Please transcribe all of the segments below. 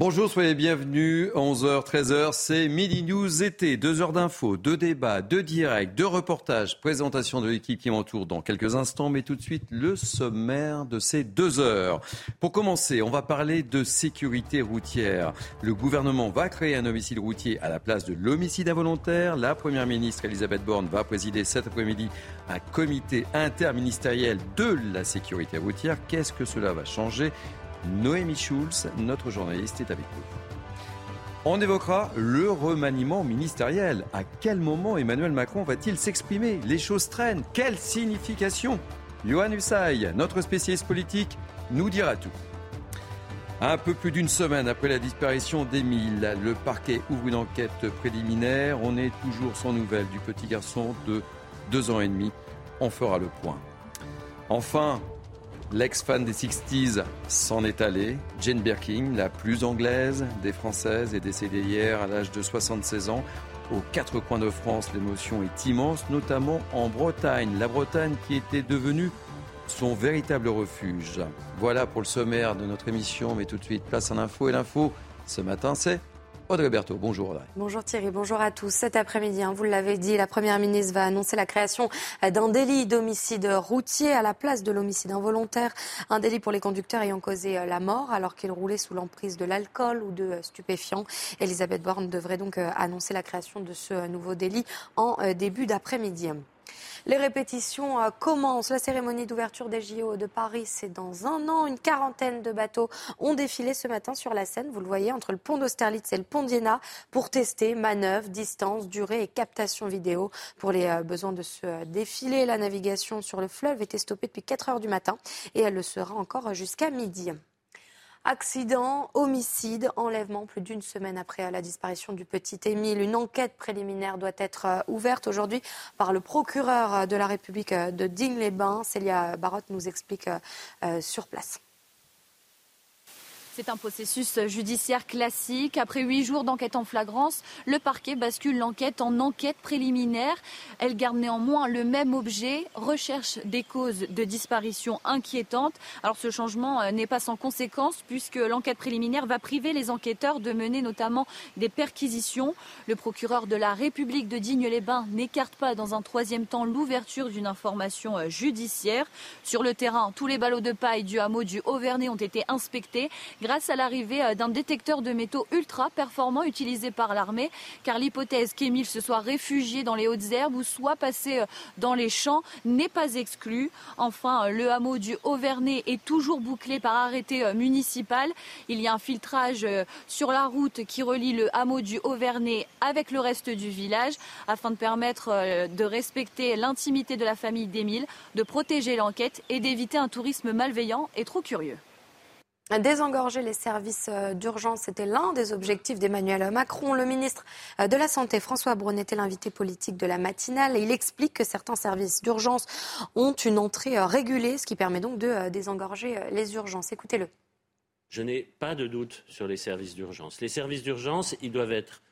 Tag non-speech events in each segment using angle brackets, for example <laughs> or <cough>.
Bonjour, soyez bienvenus. 11h, 13h, c'est Midi News été. Deux heures d'infos, deux débats, deux directs, deux reportages, présentation de l'équipe qui m'entoure dans quelques instants, mais tout de suite le sommaire de ces deux heures. Pour commencer, on va parler de sécurité routière. Le gouvernement va créer un homicide routier à la place de l'homicide involontaire. La première ministre Elisabeth Borne va présider cet après-midi un comité interministériel de la sécurité routière. Qu'est-ce que cela va changer? Noémie Schulz, notre journaliste, est avec nous. On évoquera le remaniement ministériel. À quel moment Emmanuel Macron va-t-il s'exprimer? Les choses traînent. Quelle signification? Johan Hussay, notre spécialiste politique, nous dira tout. Un peu plus d'une semaine après la disparition d'Émile, le parquet ouvre une enquête préliminaire. On est toujours sans nouvelles du petit garçon de deux ans et demi. On fera le point. Enfin, L'ex-fan des 60s s'en est allée. Jane Birkin, la plus anglaise des Françaises, est décédée hier à l'âge de 76 ans. Aux quatre coins de France, l'émotion est immense, notamment en Bretagne. La Bretagne qui était devenue son véritable refuge. Voilà pour le sommaire de notre émission, mais tout de suite, place en info. Et l'info, ce matin, c'est Audrey Berthaud, bonjour Audrey. Bonjour Thierry, bonjour à tous. Cet après-midi, hein, vous l'avez dit, la Première ministre va annoncer la création d'un délit d'homicide routier à la place de l'homicide involontaire. Un délit pour les conducteurs ayant causé euh, la mort alors qu'ils roulaient sous l'emprise de l'alcool ou de euh, stupéfiants. Elisabeth Borne devrait donc euh, annoncer la création de ce nouveau délit en début d'après-midi. Les répétitions euh, commencent. La cérémonie d'ouverture des JO de Paris, c'est dans un an. Une quarantaine de bateaux ont défilé ce matin sur la Seine, vous le voyez, entre le pont d'Austerlitz et le pont d'Iéna pour tester manœuvres, distance, durée et captation vidéo. Pour les euh, besoins de ce défilé, la navigation sur le fleuve était stoppée depuis 4 heures du matin et elle le sera encore jusqu'à midi. Accident, homicide, enlèvement, plus d'une semaine après la disparition du petit Émile. Une enquête préliminaire doit être euh, ouverte aujourd'hui par le procureur de la République de Digne-les-Bains. Célia Barotte nous explique euh, sur place. C'est un processus judiciaire classique. Après huit jours d'enquête en flagrance, le parquet bascule l'enquête en enquête préliminaire. Elle garde néanmoins le même objet, recherche des causes de disparition inquiétantes. Alors ce changement euh, n'est pas sans conséquence puisque l'enquête préliminaire va priver les enquêteurs de mener notamment des perquisitions. Le procureur de la République de Digne-les-Bains n'écarte pas dans un troisième temps l'ouverture d'une information euh, judiciaire. Sur le terrain, tous les ballots de paille du hameau du Haut-Vernay ont été inspectés à l'arrivée euh, d'un détecteur de métaux ultra performant utilisé par l'armée, car l'hypothèse qu'Émile se soit réfugié dans les hautes herbes ou soit passé euh, dans les champs n'est pas exclue. Enfin, euh, le hameau du Haut-Vernay est toujours bouclé par arrêté municipal. Il y a un filtrage sur la route qui relie le hameau du Haut-Vernay avec le reste du village afin de permettre de respecter l'intimité de la famille d'Émile, de protéger l'enquête et d'éviter un tourisme malveillant et trop curieux. Désengorger les services euh, d'urgence, c'était l'un des objectifs d'Emmanuel Macron. Le ministre euh, de la Santé, François Braun, était l'invité politique de la matinale il explique que certains services d'urgence ont une entrée euh, régulée, ce qui permet donc de désengorger les urgences. Écoutez-le. Je n'ai pas de doute sur les services d'urgence. Les services d'urgence, ils doivent être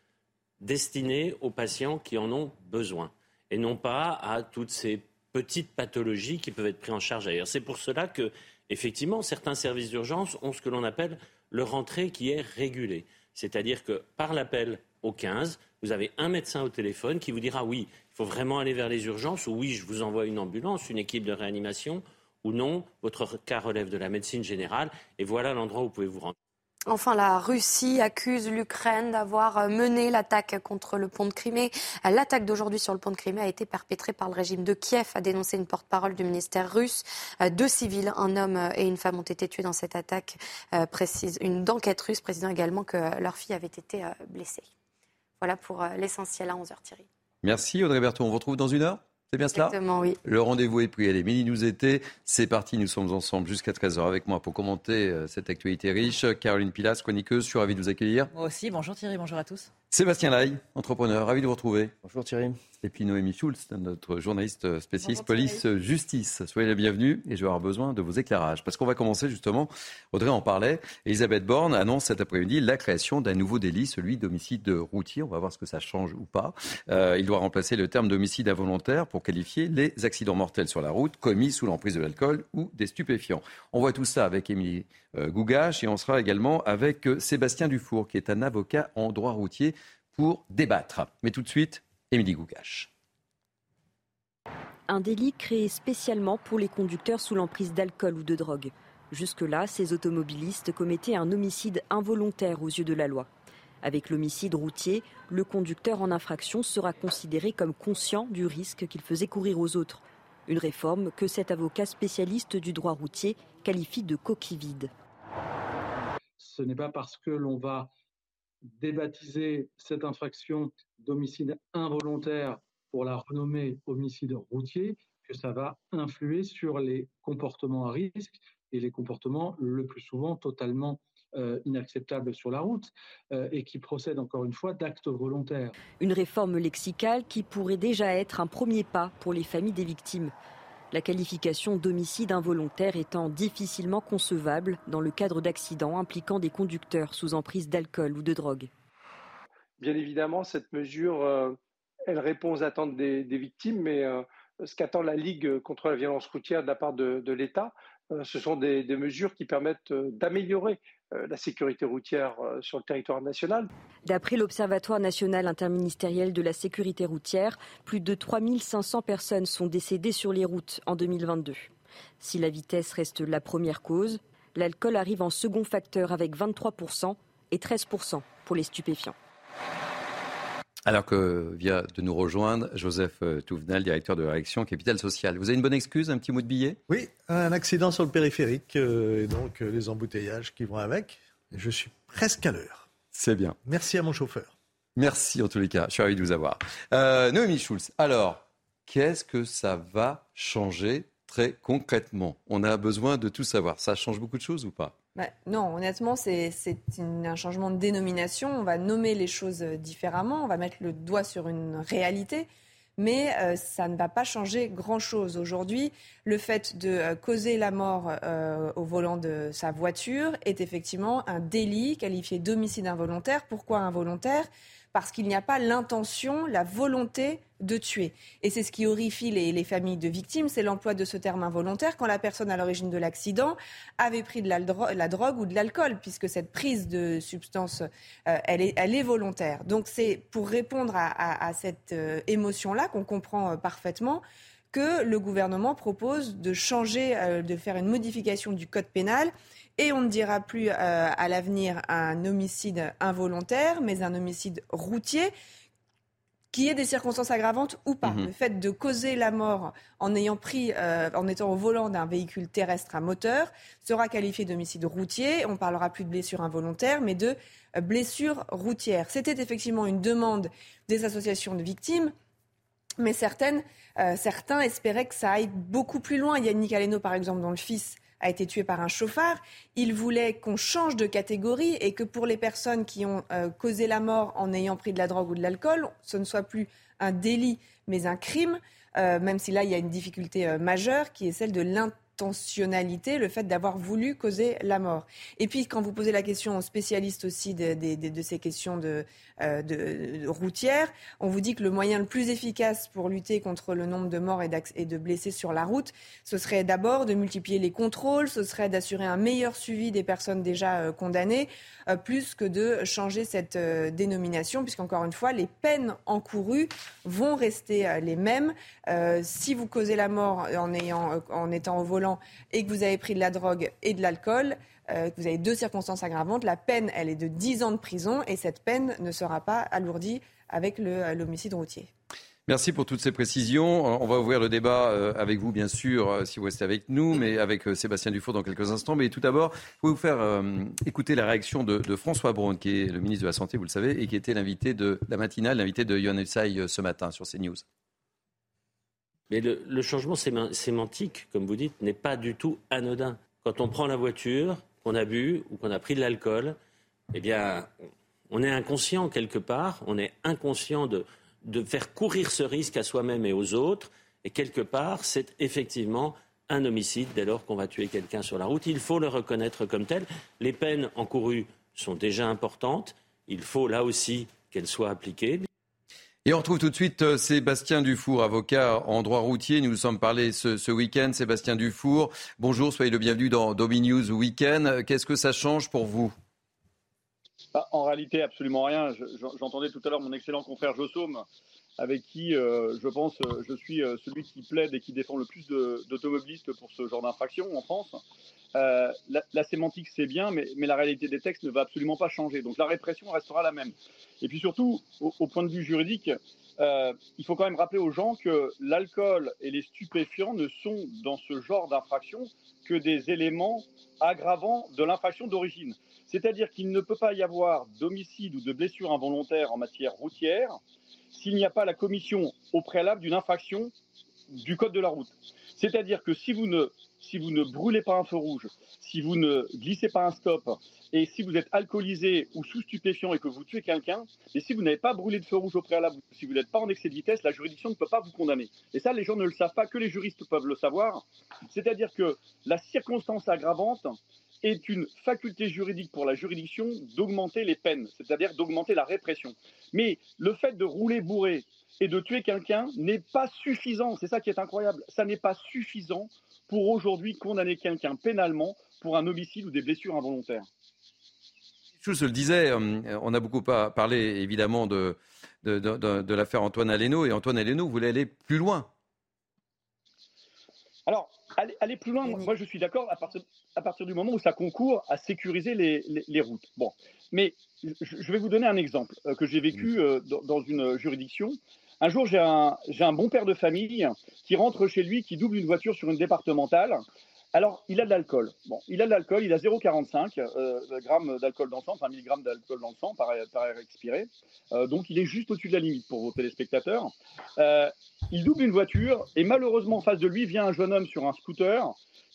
destinés aux patients qui en ont besoin et non pas à toutes ces petites pathologies qui peuvent être prises en charge ailleurs. C'est pour cela que effectivement, certains services d'urgence ont ce que l'on appelle leur entrée qui est régulée. C'est-à-dire que par l'appel au 15, vous avez un médecin au téléphone qui vous dira oui, il faut vraiment aller vers les urgences, ou oui, je vous envoie une ambulance, une équipe de réanimation, ou non, votre cas relève de la médecine générale, et voilà l'endroit où vous pouvez vous rendre. Enfin, la Russie accuse l'Ukraine d'avoir euh, mené l'attaque contre le pont de Crimée. L'attaque d'aujourd'hui sur le pont de Crimée a été perpétrée par le régime de Kiev, a dénoncé une porte-parole du ministère russe. Euh, deux civils, un homme et une femme, ont été tués dans cette attaque. Euh, précise une enquête russe précisant également que leur fille avait été blessée. Voilà pour l'essentiel à 11h, Thierry. Merci Audrey Berthaud. On vous retrouve dans une heure? C'est bien cela? Exactement, oui. Le rendez-vous est pris. Allez, mini nous était. C'est parti. Nous sommes ensemble jusqu'à 13h avec moi pour commenter euh, cette actualité riche. Caroline Pilas, chroniqueuse, je suis ravi de vous accueillir. Moi aussi. Bonjour Thierry, bonjour à tous. Sébastien Lai, entrepreneur, ravi de vous retrouver. Bonjour Thierry. Et puis Noémie Schulz, notre journaliste spécialiste police-justice. Soyez les bienvenus et je vais avoir besoin de vos éclairages. Parce qu'on va commencer justement, Audrey en parlait, Elisabeth Borne annonce cet après-midi la création d'un nouveau délit, celui d'homicide routier. On va voir ce que ça change ou pas. Euh, il doit remplacer le terme d'homicide involontaire pour qualifier les accidents mortels sur la route commis sous l'emprise de l'alcool ou des stupéfiants. On voit tout ça avec Émilie euh, Gougache et on sera également avec euh, Sébastien Dufour, qui est un avocat en droit routier pour débattre. Mais tout de suite, Émilie Gougache. Un délit créé spécialement pour les conducteurs sous l'emprise d'alcool ou de drogue. Jusque-là, ces automobilistes commettaient un homicide involontaire aux yeux de la loi. Avec l'homicide routier, le conducteur en infraction sera considéré comme conscient du risque qu'il faisait courir aux autres. Une réforme que cet avocat spécialiste du droit routier qualifie de coquille vide. Ce n'est pas parce que l'on va débaptiser cette infraction d'homicide involontaire pour la renommer homicide routier, que ça va influer sur les comportements à risque et les comportements le plus souvent totalement euh, inacceptables sur la route euh, et qui procèdent encore une fois d'actes volontaires. Une réforme lexicale qui pourrait déjà être un premier pas pour les familles des victimes. La qualification d'homicide involontaire étant difficilement concevable dans le cadre d'accidents impliquant des conducteurs sous emprise d'alcool ou de drogue. Bien évidemment, cette mesure, euh, elle répond aux attentes des, victimes, mais euh, ce qu'attend la Ligue contre la violence routière de la part de, l'État, euh, ce sont des mesures qui permettent d'améliorer la sécurité routière sur le territoire national. D'après l'Observatoire national interministériel de la sécurité routière, plus de 3500 personnes sont décédées sur les routes en 2022. Si la vitesse reste la première cause, l'alcool arrive en second facteur avec 23% et 13% pour les stupéfiants. Alors que vient de nous rejoindre Joseph euh, Touvenel, directeur de la direction Capital Social. Vous avez une bonne excuse, un petit mot de billet? Oui, un accident sur le périphérique euh, et donc euh, les embouteillages qui vont avec. Je suis presque à l'heure. C'est bien. Merci à mon chauffeur. Merci en tous les cas, je suis ravi de vous avoir. Noémie Schulz, alors, qu'est-ce que ça va changer très concrètement? On a besoin de tout savoir. Ça change beaucoup de choses ou pas? Bah, non, honnêtement, c'est un changement de dénomination. On va nommer les choses différemment, on va mettre le doigt sur une réalité, mais euh, ça ne va pas changer grand-chose. Aujourd'hui, le fait de euh, causer la mort euh, au volant de sa voiture est effectivement un délit qualifié d'homicide involontaire. Pourquoi involontaire? Parce qu'il n'y a pas l'intention, la volonté de tuer. Et c'est ce qui horrifie les, familles de victimes, c'est l'emploi de ce terme involontaire quand la personne à l'origine de l'accident avait pris de la, drogue ou de l'alcool, puisque cette prise de substance, euh, elle, est, volontaire. Donc c'est pour répondre à, cette euh, émotion-là qu'on comprend euh, parfaitement que le gouvernement propose de changer, de faire une modification du code pénal et on ne dira plus euh, à l'avenir un homicide involontaire, mais un homicide routier qui ait des circonstances aggravantes ou pas. Mhm. Le fait de causer la mort en ayant pris, euh, en étant au volant d'un véhicule terrestre à moteur, sera qualifié d'homicide routier. On parlera plus de blessure involontaire, mais de euh, blessure routière. C'était effectivement une demande des associations de victimes, mais certaines, certains espéraient que ça aille beaucoup plus loin. Yannick Aleno, par exemple, dont le fils a été tué par un chauffard. Il voulait qu'on change de catégorie et que pour les personnes qui ont euh, causé la mort en ayant pris de la drogue ou de l'alcool, ce ne soit plus un délit mais un crime, euh, même si là il y a une difficulté euh, majeure qui est celle de l'intentionnalité, le fait d'avoir voulu causer la mort. Et puis quand vous posez la question aux spécialistes aussi de ces questions de, euh, de, routière. On vous dit que le moyen le plus efficace pour lutter contre le nombre de morts et, de blessés sur la route, ce serait d'abord de multiplier les contrôles, ce serait d'assurer un meilleur suivi des personnes déjà euh, condamnées, euh, plus que de changer cette dénomination, puisqu'encore une fois, les peines encourues vont rester les mêmes. si vous causez la mort en, ayant, en étant au volant et que vous avez pris de la drogue et de l'alcool, euh, vous avez deux circonstances aggravantes. La peine, elle est de 10 ans de prison et cette peine ne sera pas alourdie avec euh, l'homicide routier. Merci pour toutes ces précisions. On va ouvrir le débat euh, avec vous, bien sûr, si vous restez avec nous, mais avec Sébastien Dufour dans quelques instants. Mais tout d'abord, je vais vous faire écouter la réaction de, François Braun, qui est le ministre de la Santé, vous le savez, et qui était l'invité de la matinale, l'invité de Yohann Elsaï ce matin sur CNews. Mais le, changement sémantique, comme vous dites, n'est pas du tout anodin. Quand on prend la voiture, qu'on a bu ou qu'on a pris de l'alcool, eh bien, on est inconscient quelque part, on est inconscient de, de faire courir ce risque à soi-même et aux autres. Et quelque part, c'est effectivement un homicide dès lors qu'on va tuer quelqu'un sur la route. Il faut le reconnaître comme tel. Les peines encourues sont déjà importantes. Il faut là aussi qu'elles soient appliquées. Et on retrouve tout de suite euh, Sébastien Dufour, avocat en droit routier. Nous nous sommes parlé ce, week-end. Sébastien Dufour, bonjour, soyez le bienvenu dans Domi News Weekend. Qu'est-ce que ça change pour vous? Bah, En réalité, absolument rien. J'entendais tout à l'heure mon excellent confrère Jossaume avec qui, euh, je pense, euh, je suis celui qui plaide et qui défend le plus d'automobilistes pour ce genre d'infraction en France. La, sémantique, c'est bien, mais, la réalité des textes ne va absolument pas changer. Donc la répression restera la même. Et puis surtout, au, point de vue juridique, il faut quand même rappeler aux gens que l'alcool et les stupéfiants ne sont dans ce genre d'infraction que des éléments aggravants de l'infraction d'origine. C'est-à-dire qu'il ne peut pas y avoir d'homicide ou de blessure involontaire en matière routière s'il n'y a pas la commission au préalable d'une infraction du code de la route. C'est-à-dire que si vous, ne, si vous ne brûlez pas un feu rouge, si vous ne glissez pas un stop, et si vous êtes alcoolisé ou sous stupéfiant et que vous tuez quelqu'un, et si vous n'avez pas brûlé de feu rouge au préalable, si vous n'êtes pas en excès de vitesse, la juridiction ne peut pas vous condamner. Et ça, les gens ne le savent pas, que les juristes peuvent le savoir. C'est-à-dire que la circonstance aggravante est une faculté juridique pour la juridiction d'augmenter les peines, c'est-à-dire d'augmenter la répression. Mais le fait de rouler bourré et de tuer quelqu'un n'est pas suffisant, c'est ça qui est incroyable, ça n'est pas suffisant pour aujourd'hui condamner quelqu'un pénalement pour un homicide ou des blessures involontaires. Je le disais, euh, on a beaucoup parlé évidemment de, de, l'affaire Antoine Aleno, et Antoine Aleno voulait aller plus loin. Alors, aller, plus loin, moi je suis d'accord à partir, à partir du moment où ça concourt à sécuriser les, routes. Bon, mais je vais vous donner un exemple euh, que j'ai vécu euh, dans, une juridiction. Un jour, j'ai un, bon père de famille qui rentre chez lui, qui double une voiture sur une départementale. Alors, il a de l'alcool. Bon, il a de l'alcool, il a 0,45 euh, grammes d'alcool dans le sang, enfin d'alcool dans le sang par, air expiré. donc, il est juste au-dessus de la limite pour vos téléspectateurs. il double une voiture et malheureusement, en face de lui, vient un jeune homme sur un scooter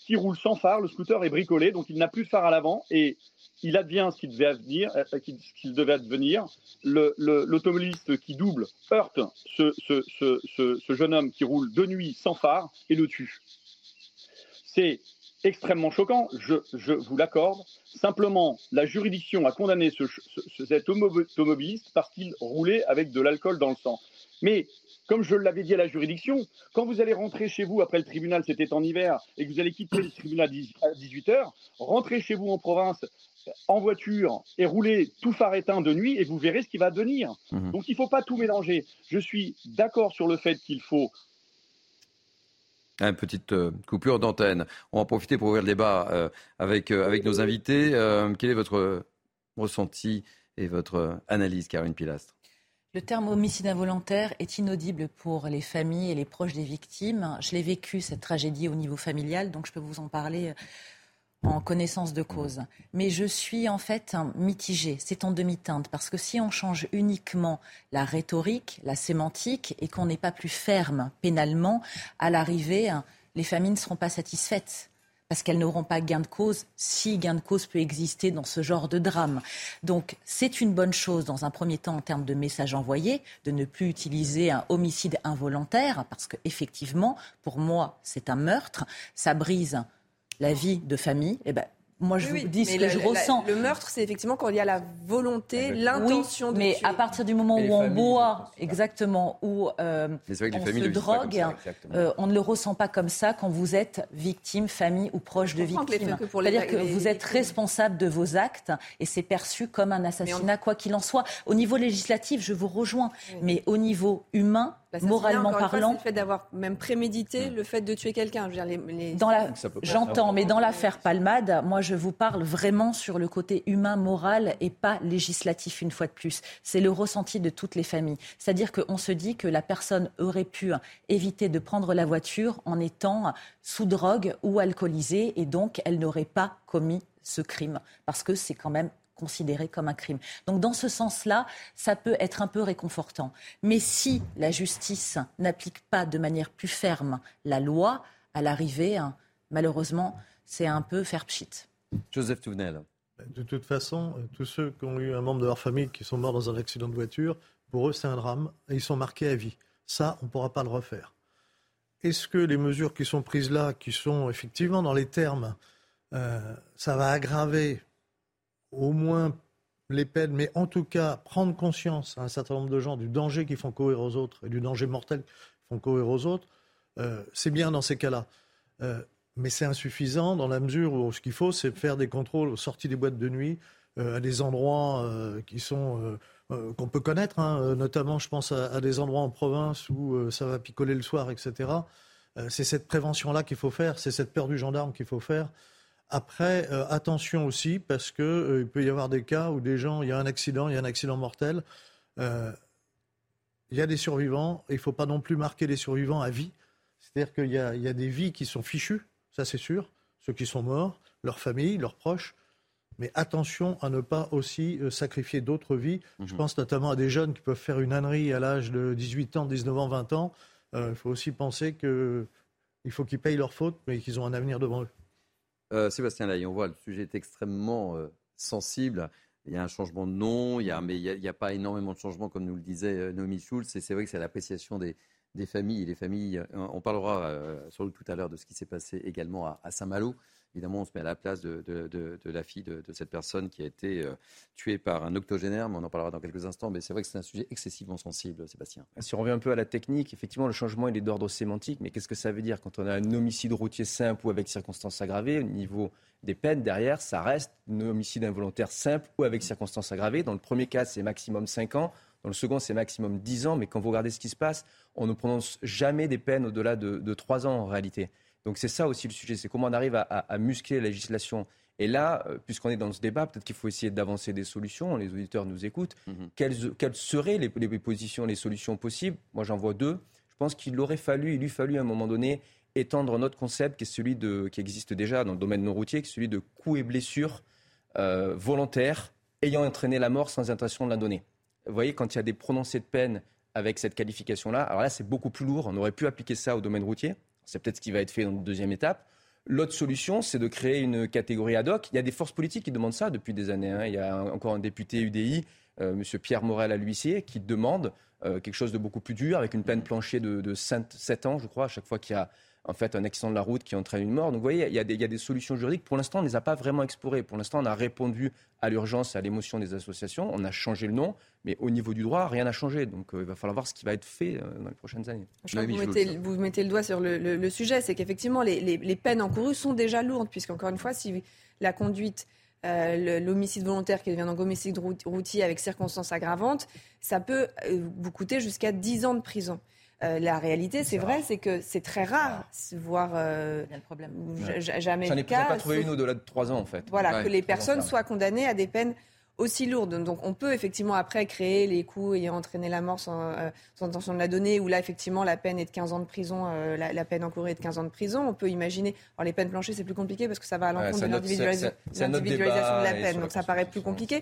qui roule sans phare. Le scooter est bricolé, donc il n'a plus de phare à l'avant et il advient ce qu'il devait advenir. Euh, qu'il devait advenir. L'automobiliste qui double heurte ce, jeune homme qui roule de nuit sans phare et le tue. C'est extrêmement choquant, je, vous l'accorde. Simplement, la juridiction a condamné cet automobiliste parce qu'il roulait avec de l'alcool dans le sang. Mais comme je l'avais dit à la juridiction, quand vous allez rentrer chez vous après le tribunal, c'était en hiver, et que vous allez quitter le tribunal à 18h, rentrez chez vous en province en voiture et rouler tout phare éteint de nuit et vous verrez ce qui va devenir. Mhm. Donc il ne faut pas tout mélanger. Je suis d'accord sur le fait qu'il faut une petite euh, coupure d'antenne. On va en profiter pour ouvrir le débat euh, avec, euh, avec nos invités. quel est votre ressenti et votre analyse, Karine Pilastre? Le terme homicide involontaire est inaudible pour les familles et les proches des victimes. Je l'ai vécu, cette tragédie, au niveau familial, donc je peux vous en parler euh, en connaissance de cause. Mais je suis en fait mitigée, c'est en demi-teinte, parce que si on change uniquement la rhétorique, la sémantique, et qu'on n'est pas plus ferme pénalement, à l'arrivée, les familles ne seront pas satisfaites parce qu'elles n'auront pas gain de cause si gain de cause peut exister dans ce genre de drame. Donc c'est une bonne chose dans un premier temps en termes de message envoyé, de ne plus utiliser un homicide involontaire, parce qu'effectivement, pour moi, c'est un meurtre, ça brise la vie de famille. Et eh ben, moi, je vous dis ce que je ressens. le meurtre, c'est effectivement quand il y a la volonté, l'intention de mais à partir du moment où on boit, exactement, où euh, on se drogue, euh, on ne le ressent pas comme ça quand vous êtes victime, famille ou proche de victime. C'est-à-dire que vous êtes responsable de vos actes et c'est perçu comme un assassinat, quoi qu'il en soit. Au niveau législatif, je vous rejoins, mais au niveau humain, moralement parlant. le fait d'avoir même prémédité le fait de tuer quelqu'un. J'entends, mais dans l'affaire Palmade, moi je vous parle vraiment sur le côté humain, moral et pas législatif une fois de plus. C'est le ressenti de toutes les familles. C'est-à-dire qu'on se dit que la personne aurait pu éviter de prendre la voiture en étant sous drogue ou alcoolisée et donc elle n'aurait pas commis ce crime parce que c'est quand même considéré comme un crime. Donc dans ce sens-là, ça peut être un peu réconfortant. Mais si la justice n'applique pas de manière plus ferme la loi, à l'arrivée, hein, malheureusement, c'est un peu faire pchit. Joseph Touvenel. De toute façon, tous ceux qui ont eu un membre de leur famille qui sont morts dans un accident de voiture, pour eux, c'est un drame et ils sont marqués à vie. Ça, on ne pourra pas le refaire. Est-ce que les mesures qui sont prises là, qui sont effectivement dans les termes, euh, ça va aggraver au moins les peines, mais en tout cas prendre conscience à un certain nombre de gens du danger qu'ils font courir aux autres et du danger mortel qu'ils font courir aux autres, euh, c'est bien dans ces cas-là. Euh, mais c'est insuffisant dans la mesure où ce qu'il faut, c'est faire des contrôles aux sorties des boîtes de nuit, à des endroits qui sont qu'on peut connaître, hein, notamment je pense à, des endroits en province où ça va picoler le soir, etc. c'est cette prévention-là qu'il faut faire, c'est cette peur du gendarme qu'il faut faire. Après, euh, attention aussi, parce qu'il euh, peut y avoir des cas où des gens, il y a un accident, il y a un accident mortel, euh, il y a des survivants, et il ne faut pas non plus marquer les survivants à vie. C'est-à-dire qu'il y, a des vies qui sont fichues, ça c'est sûr, ceux qui sont morts, leurs familles, leurs proches, mais attention à ne pas aussi sacrifier d'autres vies. Je mhm. pense notamment à des jeunes qui peuvent faire une ânerie à l'âge de 18 ans, 19 ans, 20 ans. Il faut aussi penser qu'il faut qu'ils payent leurs fautes, mais qu'ils ont un avenir devant eux. Euh, Sébastien Lai, on voit le sujet est extrêmement euh, sensible. Il y a un changement de nom, mais il n'y a, pas énormément de changements, comme nous le disait euh, Noémie Schulz. C'est vrai que c'est l'appréciation des, familles. Les familles, on parlera sur tout à l'heure de ce qui s'est passé également à Saint-Malo évidemment, on se met à la place de, la fille de, cette personne qui a été euh, tuée par un octogénaire, mais on en parlera dans quelques instants. Mais c'est vrai que c'est un sujet excessivement sensible, Sébastien. Si on revient un peu à la technique, effectivement, le changement il est d'ordre sémantique, mais qu'est-ce que ça veut dire? Quand on a un homicide routier simple ou avec circonstances aggravées Au niveau des peines, derrière, ça reste un homicide involontaire simple ou avec circonstances aggravées. Dans le premier cas, c'est maximum 5 ans. Dans le second, c'est maximum 10 ans. Mais quand vous regardez ce qui se passe, on ne prononce jamais des peines au-delà de, de 3 ans en réalité. Donc c'est ça aussi le sujet, c'est comment on arrive à, muscler la législation. Et là, euh, puisqu'on est dans ce débat, peut-être qu'il faut essayer d'avancer des solutions. Les auditeurs nous écoutent. Mhm. quelles, seraient les, positions, les solutions possibles? Moi, j'en vois deux. Je pense qu'il aurait fallu, il lui fallu à un moment donné étendre notre concept qui est celui de, qui existe déjà dans le domaine non routier, qui est celui de coups et blessures euh, volontaires ayant entraîné la mort sans intention de la donner. Vous voyez, quand il y a des prononcés de peine avec cette qualification-là, alors là, c'est beaucoup plus lourd. On aurait pu appliquer ça au domaine routier. C'est peut-être ce qui va être fait dans la deuxième étape. L'autre solution, c'est de créer une catégorie ad hoc. Il y a des forces politiques qui demandent ça depuis des années. Hein. Il y a encore un député UDI, euh, M. Pierre Morel à l'huissier, qui demande euh, quelque chose de beaucoup plus dur, avec une peine planchée de, de 7 ans, je crois, à chaque fois qu'il y a en fait un accident de la route qui entraîne une mort. Donc vous voyez, il y, a des, il y a des solutions juridiques. Pour l'instant, on ne les a pas vraiment explorées. Pour l'instant, on a répondu à l'urgence et à l'émotion des associations. On a changé le nom, mais au niveau du droit, rien n'a changé. Donc euh, il va falloir voir ce qui va être fait euh, dans les prochaines années. Je crois que vous, mettez, le doigt sur le, sujet, c'est qu'effectivement, les, peines encourues sont déjà lourdes, puisqu'encore une fois, si la conduite euh, l'homicide volontaire qui devient un homicide routier avec circonstances aggravantes, ça peut vous coûter jusqu'à 10 ans de prison. Euh, la réalité, c'est vrai, c'est que c'est très rare, voire euh, problème. jamais le cas. pas trouvé une au-delà de trois ans, en fait. Voilà, que les personnes soient condamnées à des peines aussi lourdes. Donc on peut effectivement après créer les coups ayant entraîné la mort sans, euh, intention de la donner, où là effectivement la peine est de 15 ans de prison, la, peine encourue est de 15 ans de prison. On peut imaginer, alors les peines planchées c'est plus compliqué parce que ça va à l'encontre de l'individualisation de la peine, donc ça paraît plus compliqué.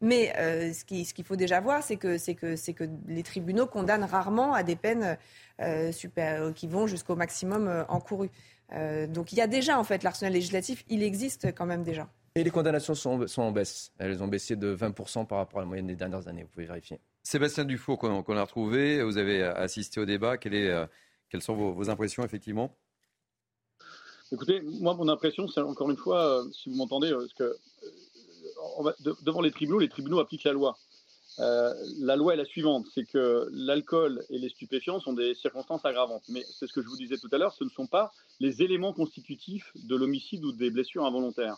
Mais euh, ce qu'il faut déjà voir, c'est que, que, que les tribunaux condamnent rarement à des peines euh, super, euh, qui vont jusqu'au maximum encouru. donc il y a déjà, en fait, l'arsenal législatif, il existe quand même déjà. Et les condamnations sont, en baisse. Elles ont baissé de 20% par rapport à la moyenne des dernières années, vous pouvez vérifier. Sébastien Dufour, qu'on a retrouvé, vous avez assisté au débat. quelles sont vos, impressions, effectivement? Écoutez, moi, mon impression, c'est encore une fois, si vous m'entendez, parce que devant les tribunaux, les tribunaux appliquent la loi. Euh, la loi est la suivante, c'est que l'alcool et les stupéfiants sont des circonstances aggravantes. Mais c'est ce que je vous disais tout à l'heure, ce ne sont pas les éléments constitutifs de l'homicide ou des blessures involontaires.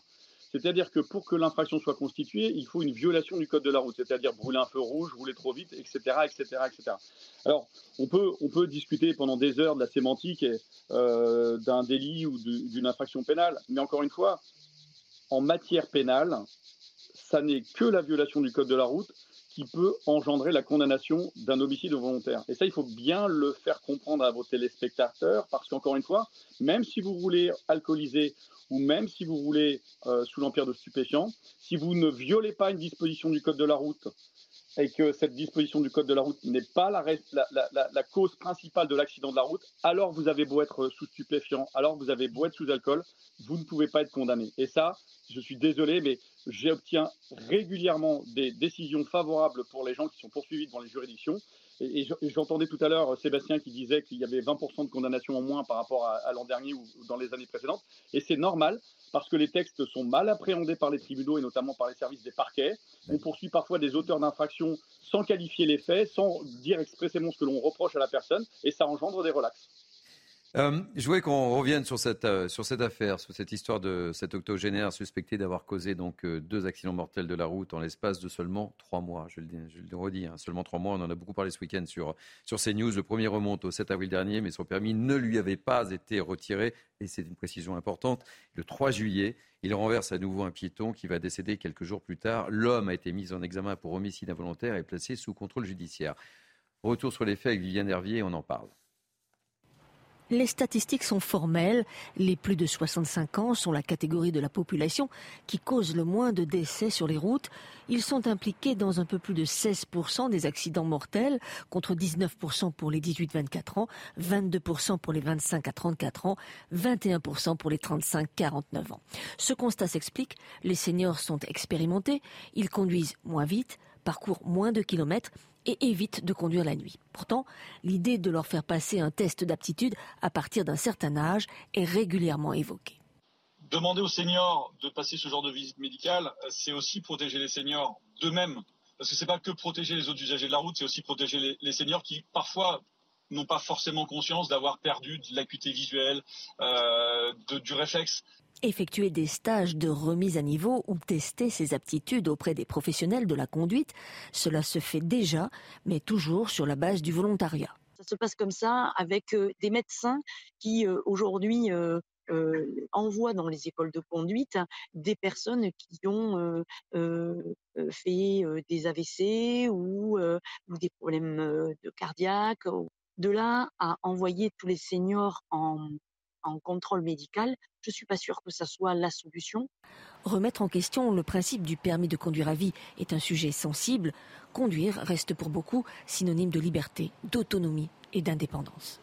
C'est-à-dire que pour que l'infraction soit constituée, il faut une violation du code de la route, c'est-à-dire brûler un feu rouge, rouler trop vite, etc., etc., etc. Alors, on peut, on peut discuter pendant des heures de la sémantique euh, d'un délit ou d'une infraction pénale, mais encore une fois, en matière pénale, ça n'est que la violation du code de la route qui peut engendrer la condamnation d'un homicide volontaire. Et ça, il faut bien le faire comprendre à vos téléspectateurs, parce qu'encore une fois, même si vous voulez alcooliser ou même si vous voulez euh, sous l'empire de stupéfiants, si vous ne violez pas une disposition du code de la route et que cette disposition du code de la route n'est pas la, cause principale de l'accident de la route, alors vous avez beau être sous stupéfiant, alors vous avez beau être sous alcool, vous ne pouvez pas être condamné. Et ça, je suis désolé, mais j'obtiens régulièrement des décisions favorables pour les gens qui sont poursuivis devant les juridictions. Et, j'entendais tout à l'heure Sébastien qui disait qu'il y avait 20% de condamnations en moins par rapport à, l'an dernier ou dans les années précédentes. Et c'est normal parce que les textes sont mal appréhendés par les tribunaux et notamment par les services des parquets. On poursuit parfois des auteurs d'infractions sans qualifier les faits, sans dire expressément ce que l'on reproche à la personne, et ça engendre des relaxes. Euh, je voulais qu'on revienne sur cette, euh, sur cette affaire, sur cette histoire de cet octogénaire suspecté d'avoir causé euh, deux accidents mortels de la route en l'espace de seulement trois mois. Je le, je le redis, hein, seulement trois mois. On en a beaucoup parlé ce week-end sur, sur CNews. Le premier remonte au 7 avril dernier, mais son permis ne lui avait pas été retiré. Et c'est une précision importante. Le 3 juillet, il renverse à nouveau un piéton qui va décéder quelques jours plus tard. L'homme a été mis en examen pour homicide involontaire et placé sous contrôle judiciaire. Retour sur les faits avec Viviane Hervier, on en parle. Les statistiques sont formelles. Les plus de 65 ans sont la catégorie de la population qui cause le moins de décès sur les routes. Ils sont impliqués dans un peu plus de 16% des accidents mortels, contre 19% pour les 18-24 ans, 22% pour les 25 à 34 ans, 21% pour les 35-49 ans. Ce constat s'explique. Les seniors sont expérimentés. Ils conduisent moins vite, parcourent moins de kilomètres et évite de conduire la nuit. Pourtant, l'idée de leur faire passer un test d'aptitude à partir d'un certain âge est régulièrement évoquée. Demander aux seniors de passer ce genre de visite médicale, c'est aussi protéger les seniors d'eux-mêmes. Parce que ce n'est pas que protéger les autres usagers de la route, c'est aussi protéger les, seniors qui, parfois, n'ont pas forcément conscience d'avoir perdu de l'acuité visuelle, euh, du réflexe effectuer des stages de remise à niveau ou tester ses aptitudes auprès des professionnels de la conduite. Cela se fait déjà, mais toujours sur la base du volontariat. Ça se passe comme ça avec euh, des médecins qui euh, aujourd'hui euh, envoient dans les écoles de conduite des personnes qui ont fait des AVC ou, des problèmes de. De là à envoyer tous les seniors en, en contrôle médical, je ne suis pas sûre que ça soit la solution. Remettre en question le principe du permis de conduire à vie est un sujet sensible. Conduire reste pour beaucoup synonyme de liberté, d'autonomie et d'indépendance.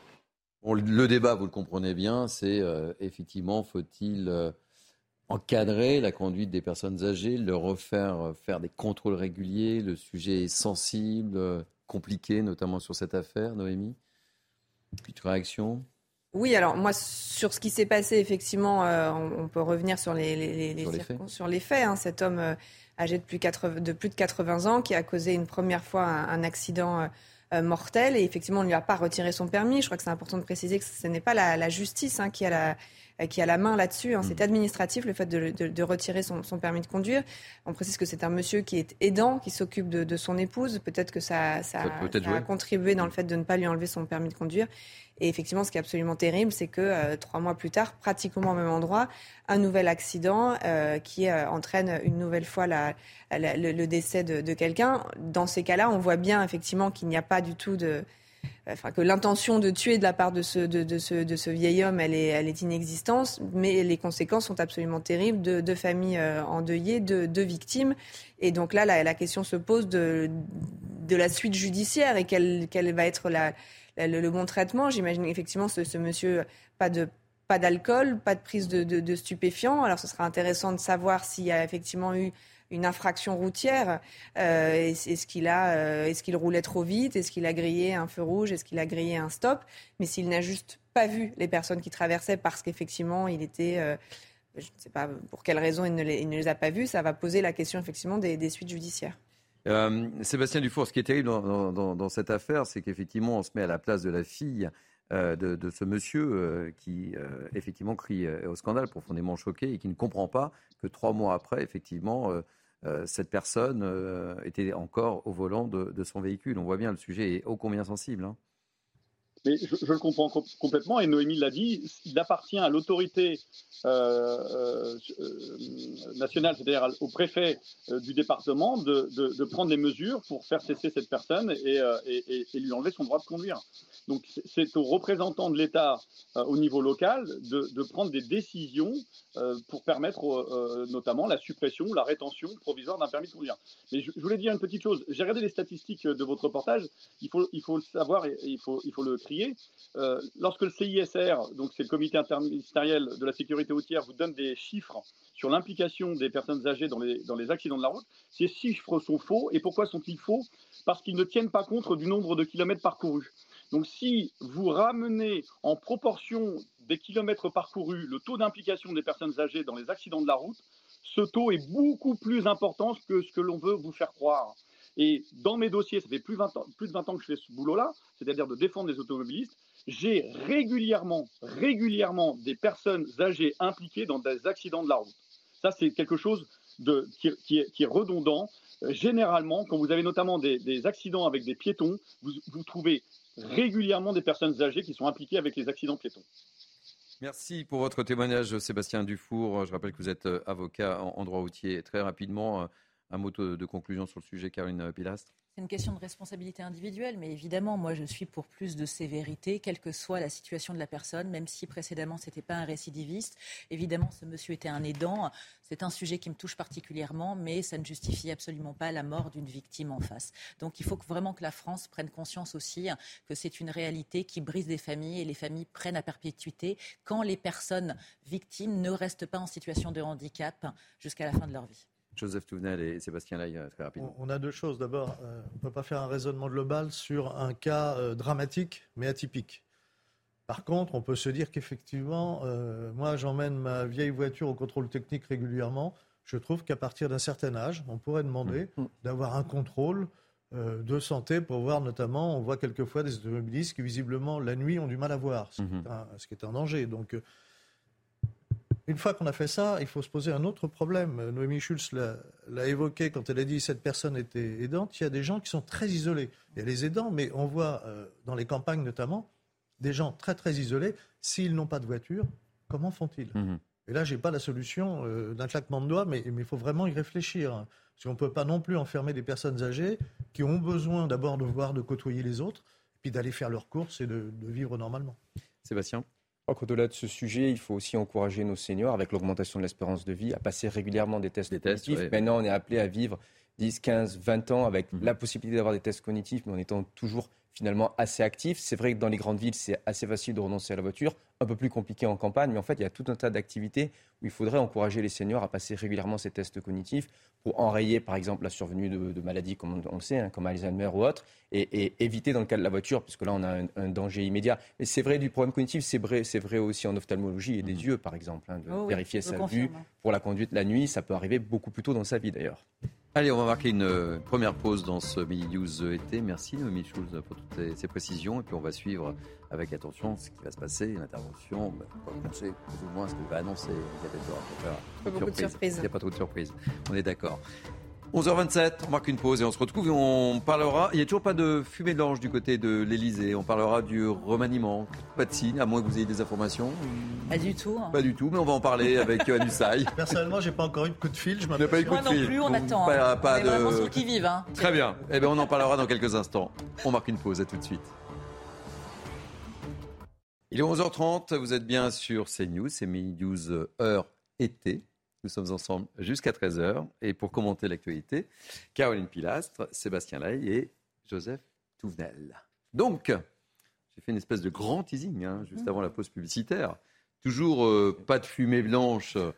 le débat, vous le comprenez bien, c'est euh, effectivement, faut-il euh, encadrer la conduite des personnes âgées, leur refaire euh, faire des contrôles réguliers? Le sujet est sensible, compliqué, notamment sur cette affaire, Noémie. Petite réaction oui, alors moi, sur ce qui s'est passé, effectivement, euh, on, peut revenir sur les, les, sur, les faits. Sur les faits hein. cet homme euh, âgé de plus, de plus, de 80 ans qui a causé une première fois un, accident euh, mortel et effectivement, on ne lui a pas retiré son permis. Je crois que c'est important de préciser que ce n'est pas la, justice hein, qui a la qui a la main là-dessus. Hein. C'est mm. administratif le fait de, retirer son, permis de conduire. On précise que c'est un monsieur qui est aidant, qui s'occupe de, son épouse. Peut-être que ça, ça, a contribué dans le fait de ne pas lui enlever son permis de conduire. Et effectivement, ce qui est absolument terrible, c'est que euh, trois mois plus tard, pratiquement au même endroit, un nouvel accident euh, qui euh, entraîne une nouvelle fois la, le, décès de, de quelqu'un. Dans ces cas-là, on voit bien effectivement qu'il n'y a pas du tout de Que l'intention de tuer de la part de ce, de, de, ce, de ce vieil homme, elle est, elle est inexistante, mais les conséquences sont absolument terribles. De familles endeuillées, deux de victimes. Et donc là, la, question se pose de, de la suite judiciaire et quelle, quelle va être la, le, bon traitement. J'imagine effectivement ce, ce, monsieur, pas de pas d'alcool, pas de prise de, de, stupéfiants. Alors ce sera intéressant de savoir s'il y a effectivement eu une infraction routière. Euh, est-ce qu'il a, euh, est-ce qu'il roulait trop vite Est-ce qu'il a grillé un feu rouge Est-ce qu'il a grillé un stop Mais s'il n'a juste pas vu les personnes qui traversaient parce qu'effectivement il était, euh, je ne sais pas pour quelle raison il ne, les, a pas vus, ça va poser la question effectivement des, suites judiciaires. Sébastien Dufour, ce qui est terrible dans, cette affaire, c'est qu'effectivement, on se met à la place de la fille de, ce monsieur qui, effectivement, crie au scandale, profondément choqué, et qui ne comprend pas que trois mois après, effectivement, cette personne était encore au volant de, son véhicule. On voit bien, le sujet est ô combien sensible. Hein. Mais je, le comprends complètement, et Noémie l'a dit, il appartient à l'autorité euh, euh, euh, nationale, c'est-à-dire au préfet du département, de, prendre des mesures pour faire cesser cette personne et, lui enlever son droit de conduire. Donc c'est aux représentants de l'État au niveau local de, prendre des décisions pour permettre notamment la suppression la rétention provisoire d'un permis de conduire. Mais je, voulais dire une petite chose. J'ai regardé les statistiques de votre reportage. Il faut, il faut le savoir et il faut, il faut le euh, lorsque le CISR, donc c'est le comité interministériel de la sécurité routière, vous donne des chiffres sur l'implication des personnes âgées dans les, dans les accidents de la route, ces chiffres sont faux. Et pourquoi sont-ils faux? Parce qu'ils ne tiennent pas compte du nombre de kilomètres parcourus. Donc si vous ramenez en proportion des kilomètres parcourus le taux d'implication des personnes âgées dans les accidents de la route, ce taux est beaucoup plus important que ce que l'on veut vous faire croire. Et dans mes dossiers, ça fait plus, de 20 ans que je fais ce boulot-là, c'est-à-dire de défendre les automobilistes. J'ai régulièrement, régulièrement des personnes âgées impliquées dans des accidents de la route. Ça, c'est quelque chose qui, est, redondant. Euh, généralement, quand vous avez notamment des, accidents avec des piétons, vous, trouvez régulièrement des personnes âgées qui sont impliquées avec les accidents piétons. Merci pour votre témoignage, Sébastien Dufour. Je rappelle que vous êtes euh, avocat en droit routier. Très rapidement, euh, un mot de conclusion sur le sujet, Caroline Pilastre. C'est une question de responsabilité individuelle, mais évidemment, moi, je suis pour plus de sévérité, quelle que soit la situation de la personne, même si précédemment, ce n'était pas un récidiviste. Évidemment, ce monsieur était un aidant. C'est un sujet qui me touche particulièrement, mais ça ne justifie absolument pas la mort d'une victime en face. Donc, il faut vraiment que la France prenne conscience aussi que c'est une réalité qui brise des familles et les familles prennent à perpétuité quand les personnes victimes ne restent pas en situation de handicap jusqu'à la fin de leur vie. Joseph Touvenel et Sébastien euh, très rapidement. On a deux choses. D'abord, euh, on ne peut pas faire un raisonnement global sur un cas euh, dramatique, mais atypique. Par contre, on peut se dire qu'effectivement, moi, j'emmène ma vieille voiture au contrôle technique régulièrement. Je trouve qu'à partir d'un certain âge, on pourrait demander mm. d'avoir un contrôle de santé pour voir notamment, on voit quelquefois des automobilistes qui visiblement la nuit ont du mal à voir, ce, qui, est mm-hmm. ce qui est un danger. Donc une fois qu'on a fait ça, il faut se poser un autre problème. Noémie Schulz l'a évoqué quand elle a dit que cette personne était aidante. Il y a des gens qui sont très isolés. Il y a les aidants, mais on voit euh, dans les campagnes notamment des gens très très isolés. S'ils n'ont pas de voiture, comment font-ils? Mhm. Et là, je n'ai pas la solution euh, d'un claquement de doigts, mais il faut vraiment y réfléchir. Parce qu'on ne peut pas non plus enfermer des personnes âgées qui ont besoin d'abord de voir, de côtoyer les autres, puis d'aller faire leurs courses et de vivre normalement. Sébastien? Au-delà de ce sujet, il faut aussi encourager nos seniors, avec l'augmentation de l'espérance de vie, à passer régulièrement des tests cognitifs. Maintenant, on est appelé à vivre 10, 15, 20 ans avec mmh. la possibilité d'avoir des tests cognitifs, mais en étant toujours finalement assez actif. C'est vrai que dans les grandes villes, c'est assez facile de renoncer à la voiture, un peu plus compliqué en campagne, mais en fait, il y a tout un tas d'activités où il faudrait encourager les seniors à passer régulièrement ces tests cognitifs pour enrayer, par exemple, la survenue de, maladies, comme on le sait, hein, comme Alzheimer ou autre, et, éviter dans le cas de la voiture, puisque là, on a un, danger immédiat. Mais c'est vrai du problème cognitif, c'est vrai, c'est vrai aussi en ophtalmologie et des mmh. yeux, par exemple, hein, de oh vérifier sa vue pour la conduite la nuit. Ça peut arriver beaucoup plus tôt dans sa vie, d'ailleurs. Allez, on va marquer une première pause dans ce Mini News été. Merci, Noémie Schulz, pour toutes ces, précisions. Et puis, on va suivre avec attention ce qui va se passer, l'intervention. Bah, on sait plus ou moins ce que va annoncer de surprises. Il n'y a pas trop de surprises. On est d'accord. 11h27, on marque une pause et on se retrouve et on parlera. Il n'y a toujours pas de fumée d'ange du côté de l'Elysée. On parlera du remaniement. Pas de signe, à moins que vous ayez des informations. Pas du tout. Hein. Pas du tout, mais on va en parler avec <laughs> Yohann Usaï. Personnellement, j'ai pas encore eu de coup de fil. Je n'ai pas eu de coup de fil. non plus, on attend. Pas, pas de... qui vivent. Hein. Très bien. Eh bien, on en parlera dans quelques instants. On marque une pause. À tout de suite. Il est 11h30. Vous êtes bien sur CNews. C'est Mini News heure été. Nous sommes ensemble jusqu'à 13h. Et pour commenter l'actualité, Caroline Pilastre, Sébastien Lay et Joseph Touvenel. Donc, j'ai fait une espèce de grand teasing hein, juste avant la pause publicitaire. Toujours euh, pas de fumée blanche euh,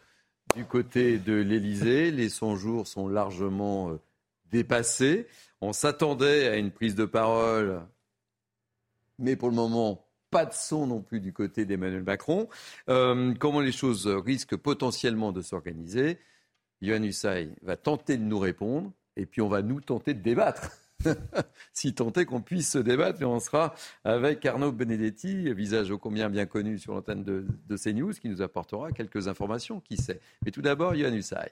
du côté de l'Elysée. Les 100 jours sont largement euh, dépassés. On s'attendait à une prise de parole, mais pour le moment, pas de son non plus du côté d'Emmanuel Macron. Euh, comment les choses risquent potentiellement de s'organiser Yohann Usaï va tenter de nous répondre et puis on va nous tenter de débattre. <laughs> si tenter qu'on puisse se débattre, on sera avec Arnaud Benedetti, visage ô combien bien connu sur l'antenne de, CNews, qui nous apportera quelques informations, qui sait. Mais tout d'abord, Yohann Usaï.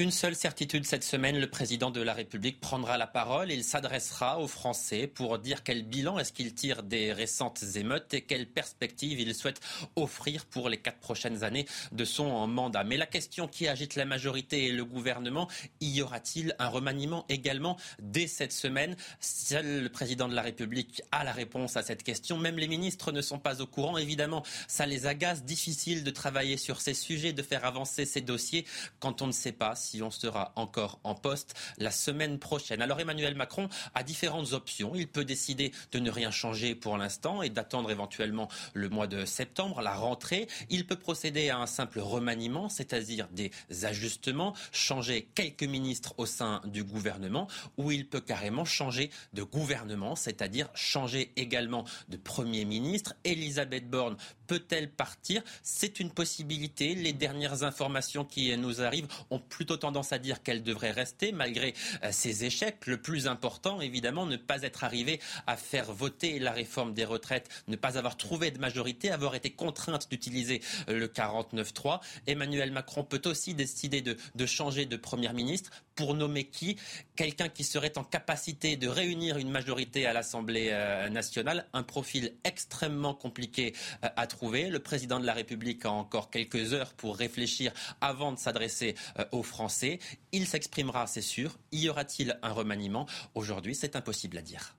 Une seule certitude cette semaine, le président de la République prendra la parole il s'adressera aux Français pour dire quel bilan est-ce qu'il tire des récentes émeutes et quelles perspectives il souhaite offrir pour les quatre prochaines années de son mandat. Mais la question qui agite la majorité et le gouvernement, y aura-t-il un remaniement également dès cette semaine? Seul le président de la République a la réponse à cette question. Même les ministres ne sont pas au courant. Évidemment, ça les agace. Difficile de travailler sur ces sujets, de faire avancer ces dossiers quand on ne sait pas on sera encore en poste la semaine prochaine. Alors Emmanuel Macron a différentes options. Il peut décider de ne rien changer pour l'instant et d'attendre éventuellement le mois de septembre, la rentrée. Il peut procéder à un simple remaniement, c'est-à-dire des ajustements, changer quelques ministres au sein du gouvernement, ou il peut carrément changer de gouvernement, c'est-à-dire changer également de Premier ministre. Elisabeth Borne peut-elle partir? C'est une possibilité. Les dernières informations qui nous arrivent ont plutôt tendance à dire qu'elle devrait rester malgré euh, ses échecs. Le plus important, évidemment, ne pas être arrivé à faire voter la réforme des retraites, ne pas avoir trouvé de majorité, avoir été contrainte d'utiliser euh, le 49-3. Emmanuel Macron peut aussi décider de, de changer de Premier ministre pour nommer qui Quelqu'un qui serait en capacité de réunir une majorité à l'Assemblée euh, nationale, un profil extrêmement compliqué euh, à trouver. Le président de la République a encore quelques heures pour réfléchir avant de s'adresser euh, aux Français. Il s'exprimera, c'est sûr. Y aura-t-il un remaniement? Aujourd'hui, c'est impossible à dire.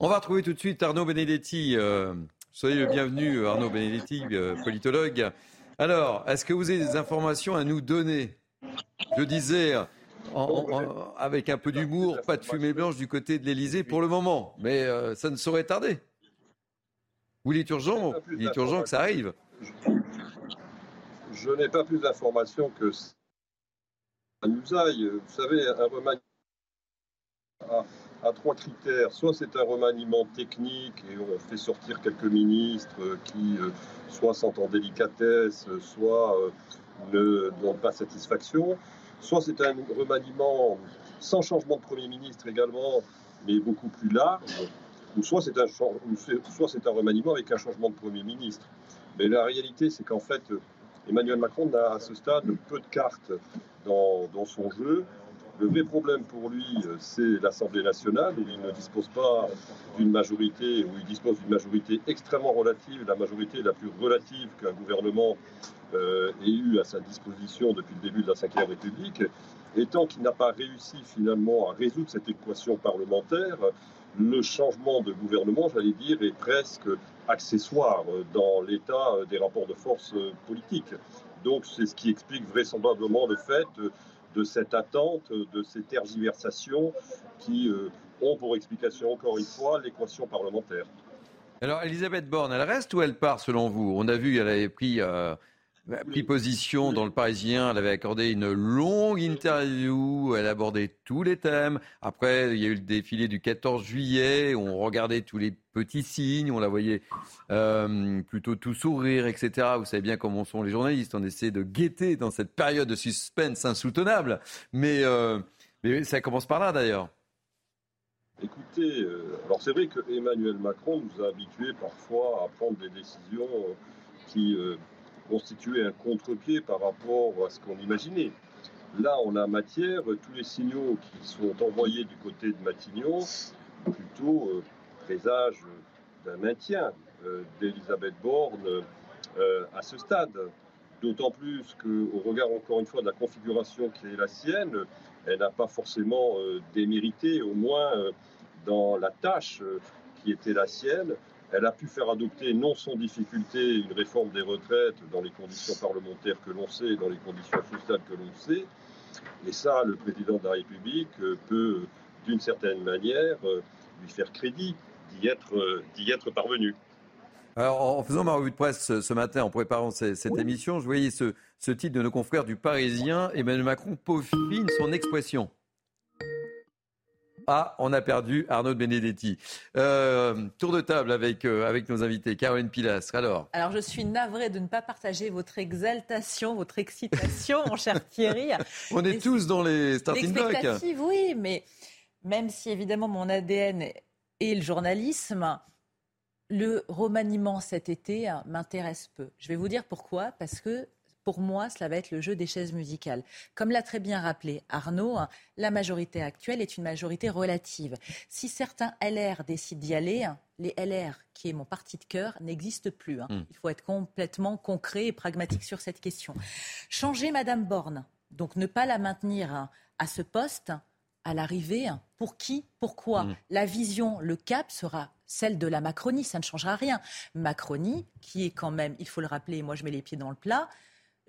On va retrouver tout de suite Arnaud Benedetti. soyez le bienvenu, Arnaud Benedetti, politologue. Alors, est-ce que vous avez des informations à nous donner? Je disais avec un peu d'humour, pas de fumée blanche du côté de l'Elysée pour le moment. Mais euh, ça ne saurait tarder. Ou il est urgent, il est urgent que ça arrive. Je n'ai pas plus d'informations que ça nous aille. Vous savez, un remaniement a, trois critères. Soit c'est un remaniement technique et on fait sortir quelques ministres qui euh, soit sont en délicatesse, soit euh, ne donnent pas satisfaction Soit c'est un remaniement sans changement de Premier ministre également, mais beaucoup plus large, ou soit c'est un, remaniement avec un changement de Premier ministre. Mais la réalité, c'est qu'en fait, Emmanuel Macron n'a à ce stade peu de cartes dans, dans son jeu. Le vrai problème pour lui, c'est l'Assemblée nationale, où il ne dispose pas d'une majorité, où il dispose d'une majorité extrêmement relative, la majorité la plus relative qu'un gouvernement euh, ait eu à sa disposition depuis le début de la Ve République. Et tant qu'il n'a pas réussi finalement à résoudre cette équation parlementaire, le changement de gouvernement, j'allais dire, est presque accessoire dans l'état des rapports de force politiques. Donc c'est ce qui explique vraisemblablement le fait de cette attente, de ces tergiversations qui euh, ont pour explication, encore une fois, l'équation parlementaire. Alors, Elisabeth Borne, elle reste ou elle part selon vous? On a vu qu'elle avait pris, euh, pris position dans le Parisien, elle avait accordé une longue interview, elle abordait tous les thèmes. Après, il y a eu le défilé du 14 juillet, on regardait tous les petits signes, on la voyait euh, plutôt tout sourire, etc. Vous savez bien comment sont les journalistes, on essaie de guetter dans cette période de suspense insoutenable. Mais, euh, mais ça commence par là d'ailleurs. Écoutez, euh, alors c'est vrai que Emmanuel Macron nous a habitués parfois à prendre des décisions qui constituaient un contre-pied par rapport à ce qu'on imaginait. Là, on a matière, tous les signaux qui sont envoyés du côté de Matignon, plutôt présage d'un maintien euh, d'Elisabeth Borne euh, à ce stade. D'autant plus qu'au regard, encore une fois, de la configuration qui est la sienne, elle n'a pas forcément euh, démérité, au moins dans la tâche qui était la sienne. Elle a pu faire adopter, non sans difficulté, une réforme des retraites dans les conditions parlementaires que l'on sait, dans les conditions sociales que l'on sait. Et ça, le président de la République peut, d'une certaine manière, lui faire crédit d'y être, d'y être parvenu. Alors, en faisant ma revue de presse ce matin, en préparant cette, émission, je voyais ce, ce titre de nos confrères du Parisien. Emmanuel Macron peaufine son expression. Ah, on a perdu Arnaud Benedetti. Euh, tour de table avec, euh, avec nos invités. Caroline Pilastre, alors Alors, je suis navrée de ne pas partager votre exaltation, votre excitation, mon cher Thierry. <laughs> on est tous dans les starting blocks. oui, mais même si évidemment mon ADN et le journalisme, le remaniement cet été m'intéresse peu. Je vais vous dire pourquoi. Parce que pour moi, cela va être le jeu des chaises musicales. Comme l'a très bien rappelé Arnaud, hein, la majorité actuelle est une majorité relative. Si certains LR décident d'y aller, hein, les LR, qui est mon parti de cœur, n'existent plus. Hein. Hmm. Il faut être complètement concret et pragmatique sur cette question. Changer Madame Borne, donc ne pas la maintenir à ce poste, à l'arrivée, pour qui, pourquoi? Hmm. La vision, le cap sera celle de la Macronie, ça ne changera rien. Macronie, qui est quand même, il faut le rappeler, moi je mets les pieds dans le plat,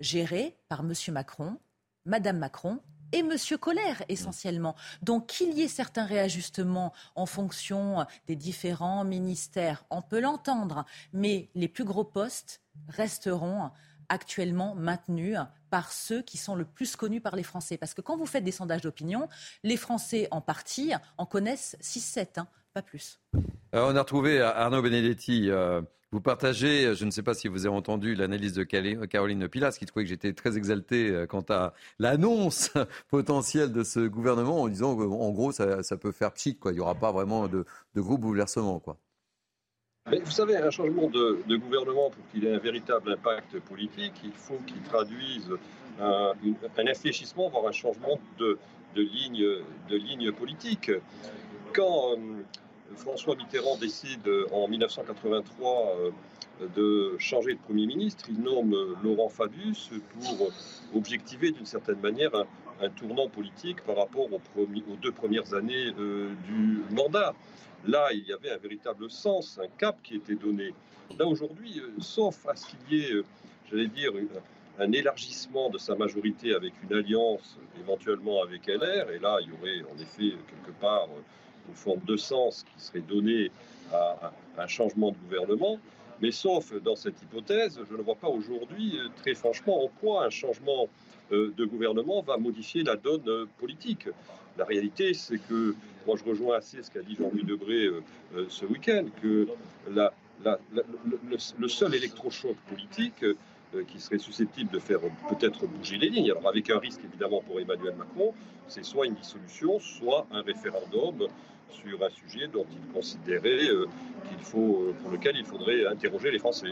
géré par M. Macron, Mme Macron et M. Colère essentiellement. Donc qu'il y ait certains réajustements en fonction des différents ministères, on peut l'entendre, mais les plus gros postes resteront actuellement maintenus par ceux qui sont le plus connus par les Français. Parce que quand vous faites des sondages d'opinion, les Français en partie en connaissent 6-7, hein, pas plus. Euh, on a retrouvé Arnaud Benedetti. Euh, vous partagez, je ne sais pas si vous avez entendu l'analyse de Caroline Pilas, qui trouvait que j'étais très exalté euh, quant à l'annonce <laughs> potentielle de ce gouvernement, en disant qu'en gros, ça, peut faire pchit, quoi. Il n'y aura pas vraiment de, gros bouleversements, quoi. Mais vous savez, un changement de, gouvernement, pour qu'il ait un véritable impact politique, il faut qu'il traduise un, un, infléchissement, voire un changement de ligne politique. Quand François Mitterrand décide euh, en 1983 euh, de changer de Premier ministre, il nomme euh, Laurent Fabius pour objectiver d'une certaine manière un, tournant politique par rapport aux, deux premières années du mandat. Là, il y avait un véritable sens, un cap qui était donné. Là, aujourd'hui, sauf à ce qu'il y ait, j'allais dire, un élargissement de sa majorité avec une alliance éventuellement avec LR, et là, il y aurait en effet quelque part une forme de sens qui serait donnée à, un changement de gouvernement. Mais sauf dans cette hypothèse, je ne vois pas aujourd'hui, euh, très franchement, en quoi un changement euh, de gouvernement va modifier la donne euh, politique. La réalité, c'est que, moi je rejoins assez ce qu'a dit Jean-Louis Debré ce week-end, que la, le, seul électrochoc politique qui serait susceptible de faire peut-être bouger les lignes, alors avec un risque évidemment pour Emmanuel Macron, c'est soit une dissolution, soit un référendum sur un sujet dont il considérait euh, qu'il faut, euh, pour lequel il faudrait interroger les Français.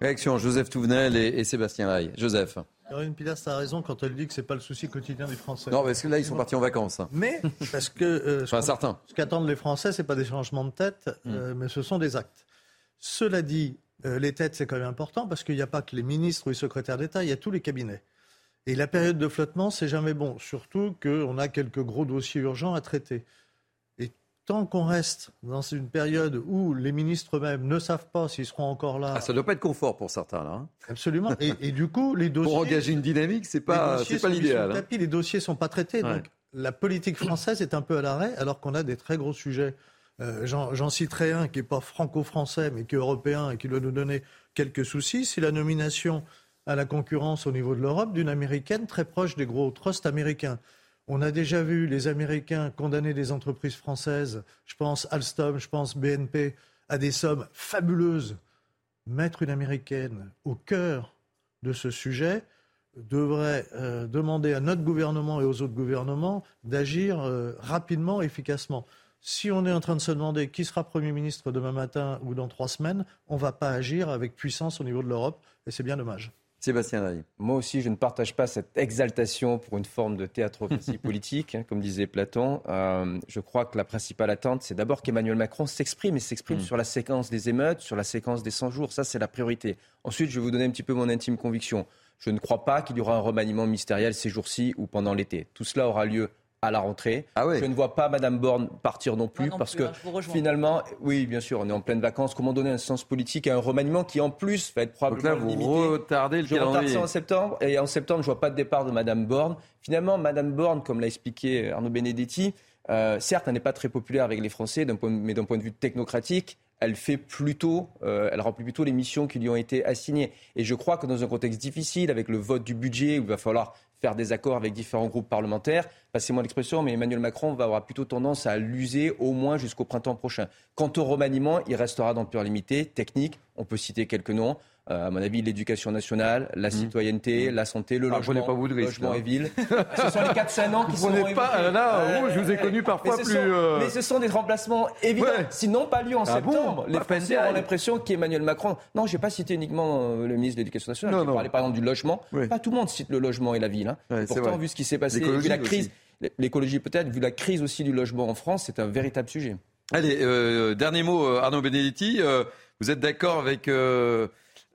Réaction, Joseph Touvenel et, Sébastien Ray. Joseph. Caroline Pilas a raison quand elle dit que ce n'est pas le souci quotidien des Français. Non, parce que là, ils sont partis en vacances. Mais, parce que euh, enfin, ce qu'attendent les Français, ce n'est pas des changements de tête, hmm. mais ce sont des actes. Cela dit, les têtes, c'est quand même important parce qu'il n'y a pas que les ministres ou les secrétaires d'État, il y a tous les cabinets. Et la période de flottement, c'est jamais bon, surtout qu'on a quelques gros dossiers urgents à traiter tant qu'on reste dans une période où les ministres eux-mêmes ne savent pas s'ils seront encore là. Ah, ça ne doit pas être confort pour certains, là. Hein. Absolument. Et, du coup, les dossiers. Pour engager une dynamique, ce n'est pas, pas l'idéal. Hein. Les dossiers ne sont pas traités. Donc, la politique française est un peu à l'arrêt, alors qu'on a des très gros sujets. Euh, j'en citerai un qui n'est pas franco-français, mais qui est européen et qui doit nous donner quelques soucis. C'est la nomination à la concurrence au niveau de l'Europe d'une américaine très proche des gros trusts américains. On a déjà vu les Américains condamner des entreprises françaises, je pense Alstom, je pense BNP, à des sommes fabuleuses. Mettre une Américaine au cœur de ce sujet devrait euh, demander à notre gouvernement et aux autres gouvernements d'agir euh, rapidement, efficacement. Si on est en train de se demander qui sera Premier ministre demain matin ou dans trois semaines, on ne va pas agir avec puissance au niveau de l'Europe, et c'est bien dommage. Sébastien Rey. Moi aussi, je ne partage pas cette exaltation pour une forme de théâtre <laughs> politique, hein, comme disait Platon. Euh, je crois que la principale attente, c'est d'abord qu'Emmanuel Macron s'exprime et s'exprime mm. sur la séquence des émeutes, sur la séquence des 100 jours. Ça, c'est la priorité. Ensuite, je vais vous donner un petit peu mon intime conviction. Je ne crois pas qu'il y aura un remaniement ministériel ces jours-ci ou pendant l'été. Tout cela aura lieu à la rentrée. Ah Je ne vois pas Madame Borne partir non plus parce que hein, finalement, oui, bien sûr, on est en pleine vacances. Comment donner un sens politique à un remaniement qui en plus va être probablement Donc là, vous retardez le je retarde ça en septembre et en septembre, je vois pas de départ de Madame Borne. Finalement, Madame Borne, comme l'a expliqué Arnaud Benedetti, euh, certes, elle n'est pas très populaire avec les Français, mais d'un point de vue technocratique, elle fait plutôt, euh, elle remplit plutôt les missions qui lui ont été assignées. Et je crois que dans un contexte difficile, avec le vote du budget, où il va falloir faire des accords avec différents groupes parlementaires, passez-moi l'expression, mais Emmanuel Macron va avoir plutôt tendance à l'user au moins jusqu'au printemps prochain. Quant au remaniement, il restera dans le pur limité, technique, on peut citer quelques noms. À mon avis, l'éducation nationale, la citoyenneté, la santé, le Ah, logement, pas vous de risque, logement hein. et ville. <laughs> ce sont les 4-5 ans qui Vous sont pas, évoqués. là, Euh, oh, je vous ai connu parfois mais ce plus, sont- euh, Mais ce sont des remplacements évidents. Ouais. S'ils n'ont pas lieu en Ah bon septembre, les Pas Français ont l'impression qu'Emmanuel Macron. Non, je n'ai pas cité uniquement euh, le ministre de l'Éducation nationale. J'ai non. parlé par exemple du logement. Pas tout le monde cite le logement et la ville. hein. Ouais, Pourtant, vu ce qui s'est passé, vu la crise, l'écologie peut-être, vu la crise aussi du logement en France, c'est un véritable sujet. Allez, euh, dernier mot, euh, Arnaud Benedetti. Euh, vous êtes d'accord avec, euh,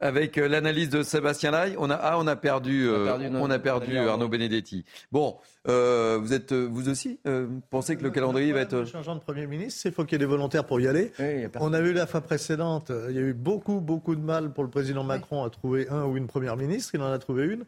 avec euh, l'analyse de Sébastien Lai on a, Ah, on a perdu, euh, perdu on a notre- perdu Arnaud. Benedetti. Bon, euh, vous êtes euh, vous aussi euh, pensez que le calendrier va être. Le changeant de Premier ministre, c'est faut qu'il y ait des volontaires pour y aller. On a vu la fois précédente, euh, il y a eu beaucoup, beaucoup de mal pour le président Macron à trouver un ou une première ministre. Il en a trouvé une.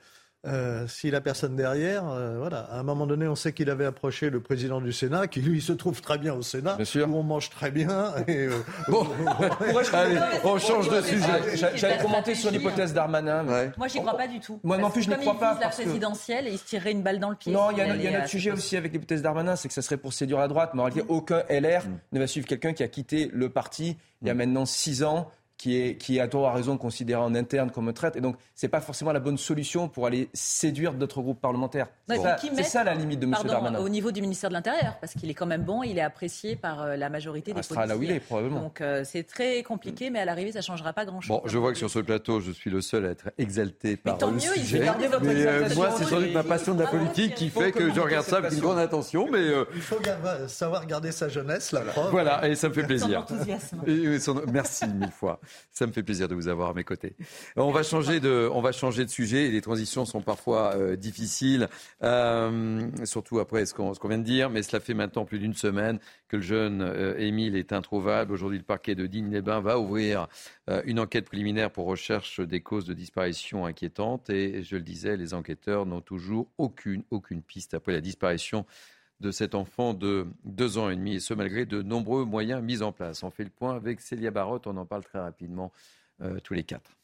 Euh, S'il a personne derrière, euh, voilà. À un moment donné, on sait qu'il avait approché le président du Sénat, qui lui se trouve très bien au Sénat, où on mange très bien. Et, euh, <laughs> Bon, <laughs> allez, on change de sujet. J'a- J'allais commenter sur l'hypothèse Darmanin. mais- Moi, j'y crois pas du tout. Moi non plus, je n'y comme crois il pas. vise la que- présidentielle et il se tirerait une balle dans le pied. Non, il y a, un- autre sujet aussi avec l'hypothèse Darmanin, c'est que ça serait pour séduire la droite. Mais en réalité, aucun LR ne va suivre quelqu'un qui a quitté le parti il y a maintenant six ans, qui est, qui est à tort à raison considéré en interne comme un traître. Et donc, c'est pas forcément la bonne solution pour aller séduire d'autres groupes parlementaires. C'est ça, la limite de M. pardon, Darmanin. Au niveau du ministère de l'Intérieur, parce qu'il est quand même bon, il est apprécié par euh, la majorité des restera là où il policiers. est, probablement. Donc euh, c'est très compliqué, mais à l'arrivée, ça changera pas grand-chose. Bon, je vois que sur ce plateau, je suis le seul à être exalté par tant le mieux, il sujet. faut garder votre Mais, euh, moi, c'est sans doute ma passion de la Ah, politique qui il fait que je regarde ça avec une grande attention. Mais euh, Il faut savoir garder sa jeunesse, la preuve. Voilà, et ça me fait plaisir. enthousiasme. Et, son- Merci mille fois. Ça me fait plaisir de vous avoir à mes côtés. On va changer de, on va changer de sujet. Et les transitions sont parfois euh, difficiles, euh, surtout après ce qu'on qu'on vient de dire. Mais cela fait maintenant plus d'une semaine que le jeune euh, Émile est introuvable. Aujourd'hui, le parquet de Digne-les-Bains va ouvrir une enquête préliminaire pour recherche des causes de disparition inquiétantes. Et je le disais, les enquêteurs n'ont toujours aucune, aucune piste après la disparition de cet enfant de deux ans et demi, et ce malgré de nombreux moyens mis en place. On fait le point avec Célia Barotte, on en parle très rapidement euh, tous les quatre.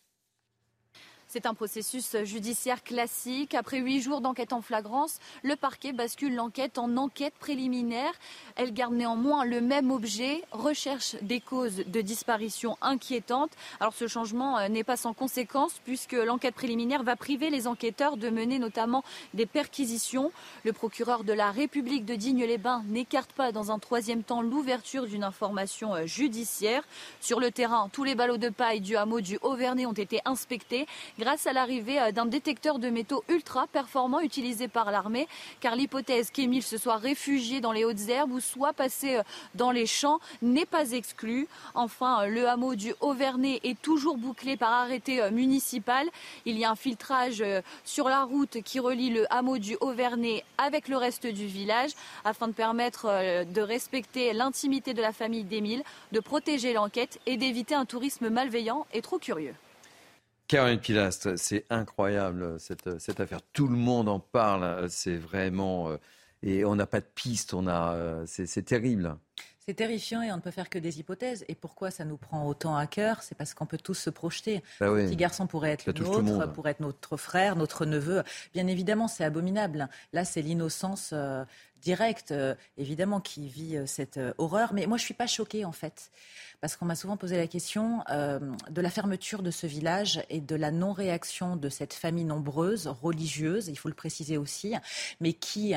C'est un processus judiciaire classique. Après huit jours d'enquête en flagrance, le parquet bascule l'enquête en enquête préliminaire. Elle garde néanmoins le même objet, recherche des causes de disparition inquiétantes. Alors ce changement euh, n'est pas sans conséquence puisque l'enquête préliminaire va priver les enquêteurs de mener notamment des perquisitions. Le procureur de la République de Digne-les-Bains n'écarte pas dans un troisième temps l'ouverture d'une information euh, judiciaire. Sur le terrain, tous les ballots de paille du hameau du Haut-Vernay ont été inspectés grâce à l'arrivée euh, d'un détecteur de métaux ultra performant utilisé par l'armée, car l'hypothèse qu'Émile se soit réfugié dans les hautes herbes ou soit passé euh, dans les champs n'est pas exclue. Enfin, euh, le hameau du Haut-Vernay est toujours bouclé par arrêté municipal. Il y a un filtrage sur la route qui relie le hameau du Haut-Vernay avec le reste du village afin de permettre de respecter l'intimité de la famille d'Émile, de protéger l'enquête et d'éviter un tourisme malveillant et trop curieux. Caroline Pilastre, c'est incroyable cette, cette affaire. Tout le monde en parle. C'est vraiment. euh, et on n'a pas de piste. On a. euh, C'est terrible. C'est terrifiant et on ne peut faire que des hypothèses. Et pourquoi ça nous prend autant à cœur? C'est parce qu'on peut tous se projeter. Bah oui. Petit garçon pourrait être Ça le nôtre, pourrait être notre frère, notre neveu. Bien évidemment, c'est abominable. Là, c'est l'innocence euh, directe, euh, évidemment, qui vit euh, cette euh, horreur. Mais moi, je suis pas choquée, en fait. Parce qu'on m'a souvent posé la question de la fermeture de ce village et de la non-réaction de cette famille nombreuse, religieuse, il faut le préciser aussi, mais qui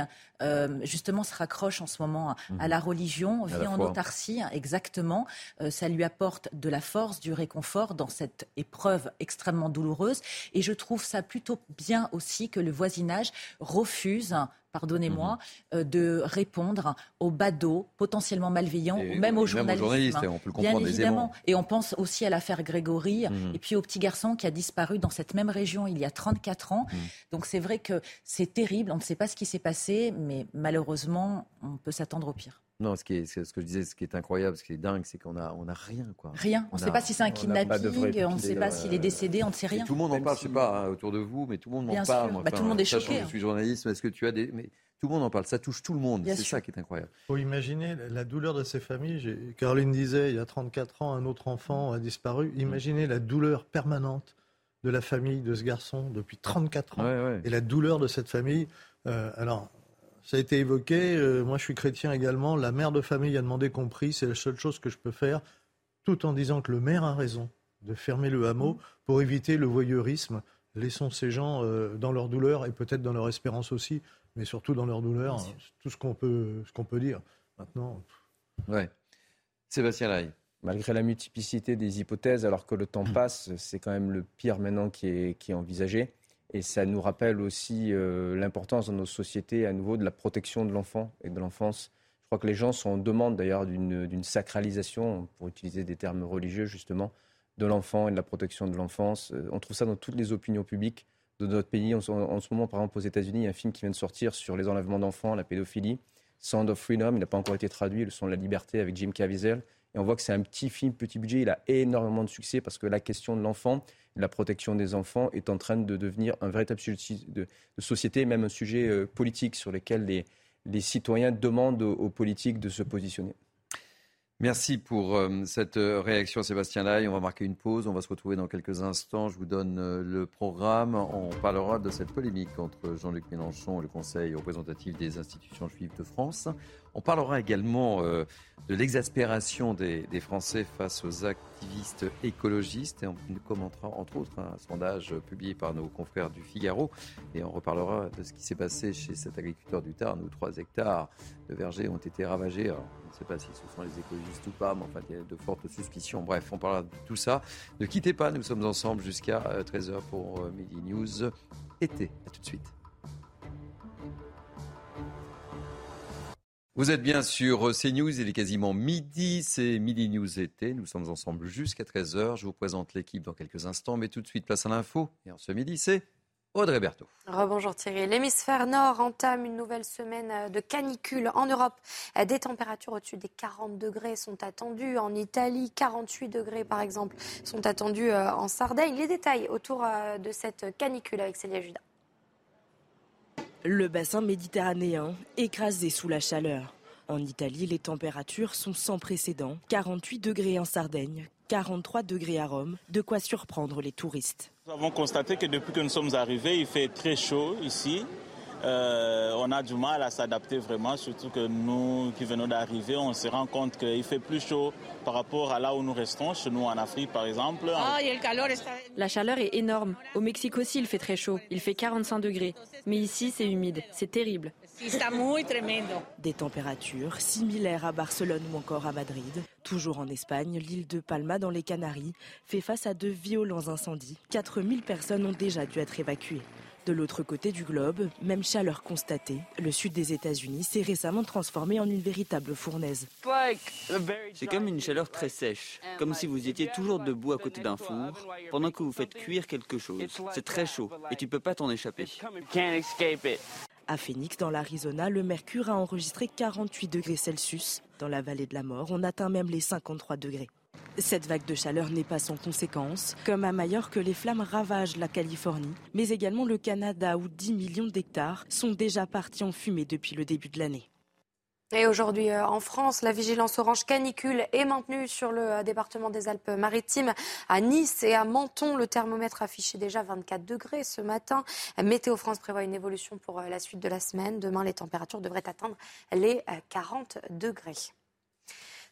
justement se raccroche en ce moment à la religion, vit la en foi. autarcie, exactement. Ça lui apporte de la force, du réconfort dans cette épreuve extrêmement douloureuse. Et je trouve ça plutôt bien aussi que le voisinage refuse pardonnez-moi, euh, de répondre aux badauds potentiellement malveillants, Et- ou même aux journalistes. journalistes, on peut le Bien comprendre aisément. évidemment. Et on pense aussi à l'affaire Grégory, Mhm. et puis au petit garçon qui a disparu dans cette même région il y a 34 ans. Mhm. Donc c'est vrai que c'est terrible, on ne sait pas ce qui s'est passé, mais malheureusement, on peut s'attendre au pire. Non, ce, qui est, ce que je disais, ce qui est incroyable, ce qui est dingue, c'est qu'on a, on a rien. Quoi. Rien. On ne sait pas si c'est un kidnapping, on ne sait pas euh, s'il est décédé, on ne sait Et rien. tout le monde en parle, je sais pas, hein, autour de vous, mais tout le monde m'en parle. Bah, tout le monde est choqué, hein. Je suis journaliste, mais est-ce que tu as des. Mais tout le monde en parle, ça touche tout le monde. C'est ça qui est incroyable. Il faut imaginer la douleur de ces familles. Caroline disait, il y a 34 ans, un autre enfant a disparu. Imaginez la douleur permanente de la famille de ce garçon depuis 34 ans. Ouais, ouais. Et la douleur de cette famille. Euh, alors, ça a été évoqué. euh, moi, je suis chrétien également. La mère de famille a demandé qu'on prie. C'est la seule chose que je peux faire, tout en disant que le maire a raison de fermer le hameau pour éviter le voyeurisme. Laissons ces gens euh, dans leur douleur et peut-être dans leur espérance aussi, mais surtout dans leur douleur, tout ce qu'on peut, ce qu'on peut dire. Maintenant. Ouais. Sébastien. Malgré la multiplicité des hypothèses, alors que le temps passe, c'est quand même le pire maintenant qui est, qui est envisagé. Et ça nous rappelle aussi euh, l'importance dans nos sociétés, à nouveau, de la protection de l'enfant et de l'enfance. Je crois que les gens sont en demande d'ailleurs d'une sacralisation, pour utiliser des termes religieux justement, de l'enfant et de la protection de l'enfance. Euh, on trouve ça dans toutes les opinions publiques de notre pays. En, ce moment, par exemple, aux États-Unis, il y a un film qui vient de sortir sur les enlèvements d'enfants, la pédophilie. Sound of Freedom, il n'a pas encore été traduit, le son de la liberté avec Jim Caviezel. Et on voit que c'est un petit film, petit budget. Il a énormément de succès parce que la question de l'enfant, la protection des enfants est en train de devenir un véritable sujet de, société, même un sujet euh, politique sur lequel les citoyens demandent aux politiques de se positionner. Merci pour euh, cette euh, réaction, Sébastien Lai. On va marquer une pause. On va se retrouver dans quelques instants. Je vous donne euh, le programme. On parlera de cette polémique entre Jean-Luc Mélenchon et le Conseil représentatif des institutions juives de France. On parlera également de l'exaspération des, Français face aux activistes écologistes. Et on commentera entre autres un sondage publié par nos confrères du Figaro. Et on reparlera de ce qui s'est passé chez cet agriculteur du Tarn où 3 hectares de vergers ont été ravagés. Je ne sais pas si ce sont les écologistes ou pas, mais enfin, il y a de fortes suspicions. Bref, on parlera de tout ça. Ne quittez pas, nous sommes ensemble jusqu'à 13h euh, pour euh, Midi News été. A tout de suite. Vous êtes bien sur euh, CNews, il est quasiment midi, c'est Midi News été. Nous sommes ensemble jusqu'à 13h. Je vous présente l'équipe dans quelques instants, mais tout de suite, place à l'info. Et en ce midi, c'est Audrey Berthaud. Rebonjour Thierry. L'hémisphère nord entame une nouvelle semaine euh, de canicule en Europe. Euh, des températures au-dessus des 40 degrés sont attendues en Italie. 48 degrés, par exemple, sont attendus euh, en Sardaigne. Les détails autour de cette canicule avec Célia Judas. Le bassin méditerranéen écrasé sous la chaleur. En Italie, les températures sont sans précédent. 48 degrés en Sardaigne, 43 degrés à Rome, de quoi surprendre les touristes. Nous avons constaté que depuis que nous sommes arrivés, il fait très chaud ici. Euh, on a du mal à s'adapter vraiment, surtout que nous qui venons d'arriver, on se rend compte qu'il fait plus chaud par rapport à là où nous restons, chez nous en Afrique par exemple. Ah, La chaleur est énorme. Au Mexique aussi, il fait très chaud. Il fait 45 degrés. Mais ici, c'est humide. C'est terrible. Des températures similaires à Barcelone ou encore à Madrid. Toujours en Espagne, l'île de Palma dans les Canaries fait face à de violents incendies. 4000 personnes ont déjà dû être évacuées. De l'autre côté du globe, même chaleur constatée, le sud des États-Unis s'est récemment transformé en une véritable fournaise. C'est comme une chaleur très sèche, comme si vous étiez toujours debout à côté d'un four pendant que vous faites cuire quelque chose. C'est très chaud et tu peux pas t'en échapper. À Phoenix, dans l'Arizona, le mercure a enregistré 48 degrés Celsius. Dans la vallée de la mort, on atteint même les 53 degrés. Cette vague de chaleur n'est pas sans conséquences. Comme à Majorque, les flammes ravagent la Californie, mais également le Canada où 10 millions d'hectares sont déjà partis en fumée depuis le début de l'année. Et aujourd'hui euh, en France, la vigilance orange canicule est maintenue sur le euh, département des Alpes-Maritimes. À Nice et à Menton, le thermomètre affichait déjà 24 degrés ce matin. Météo France prévoit une évolution pour euh, la suite de la semaine. Demain, les températures devraient atteindre les 40 degrés.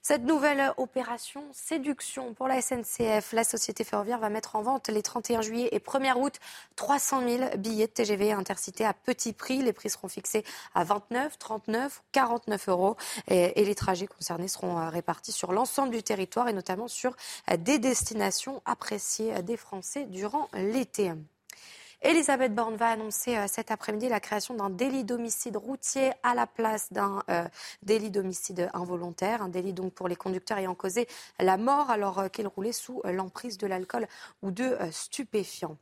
Cette nouvelle opération séduction pour la SNCF, la société ferroviaire va mettre en vente les 31 juillet et 1er août 300 000 billets de TGV intercités à petit prix. Les prix seront fixés à 29, 39 49 euros et, les trajets concernés seront euh, répartis sur l'ensemble du territoire et notamment sur euh, des destinations appréciées des Français durant l'été. Elisabeth Borne va annoncer euh, cet après-midi la création d'un délit d'homicide routier à la place d'un euh, délit d'homicide involontaire, un délit donc pour les conducteurs ayant causé la mort alors euh, qu'ils roulaient sous l'emprise de l'alcool ou de stupéfiants.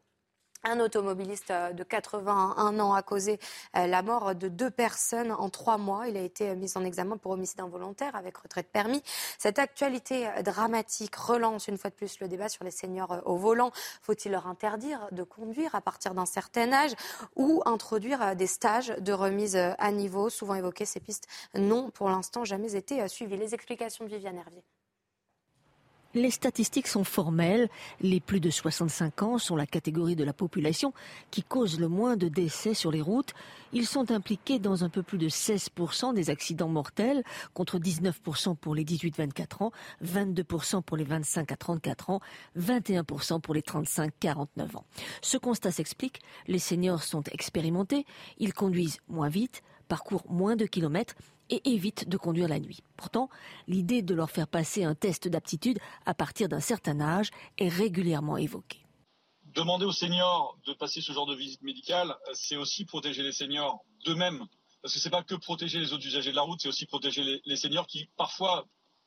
Un automobiliste euh, de 81 ans a causé euh, la mort de deux personnes en trois mois. Il a été mis en examen pour homicide involontaire avec retraite permis. Cette actualité euh, dramatique relance une fois de plus le débat sur les seniors au volant. Faut-il leur interdire de conduire à partir d'un certain âge ou introduire des stages de remise à niveau? Souvent évoquées, ces pistes n'ont pour l'instant jamais été suivies. Les explications de Viviane Hervier. Les statistiques sont formelles. Les plus de 65 ans sont la catégorie de la population qui cause le moins de décès sur les routes. Ils sont impliqués dans un peu plus de 16% des accidents mortels, contre 19% pour les 18-24 ans, 22% pour les 25 à 34 ans, 21% pour les 35-49 ans. Ce constat s'explique. Les seniors sont expérimentés. Ils conduisent moins vite, parcourent moins de kilomètres et évitent de conduire la nuit. Pourtant, l'idée de leur faire passer un test d'aptitude à partir d'un certain âge est régulièrement évoquée. Demander aux seniors de passer ce genre de visite médicale, c'est aussi protéger les seniors d'eux-mêmes. Parce que ce n'est pas que protéger les autres usagers de la route, c'est aussi protéger les, seniors qui parfois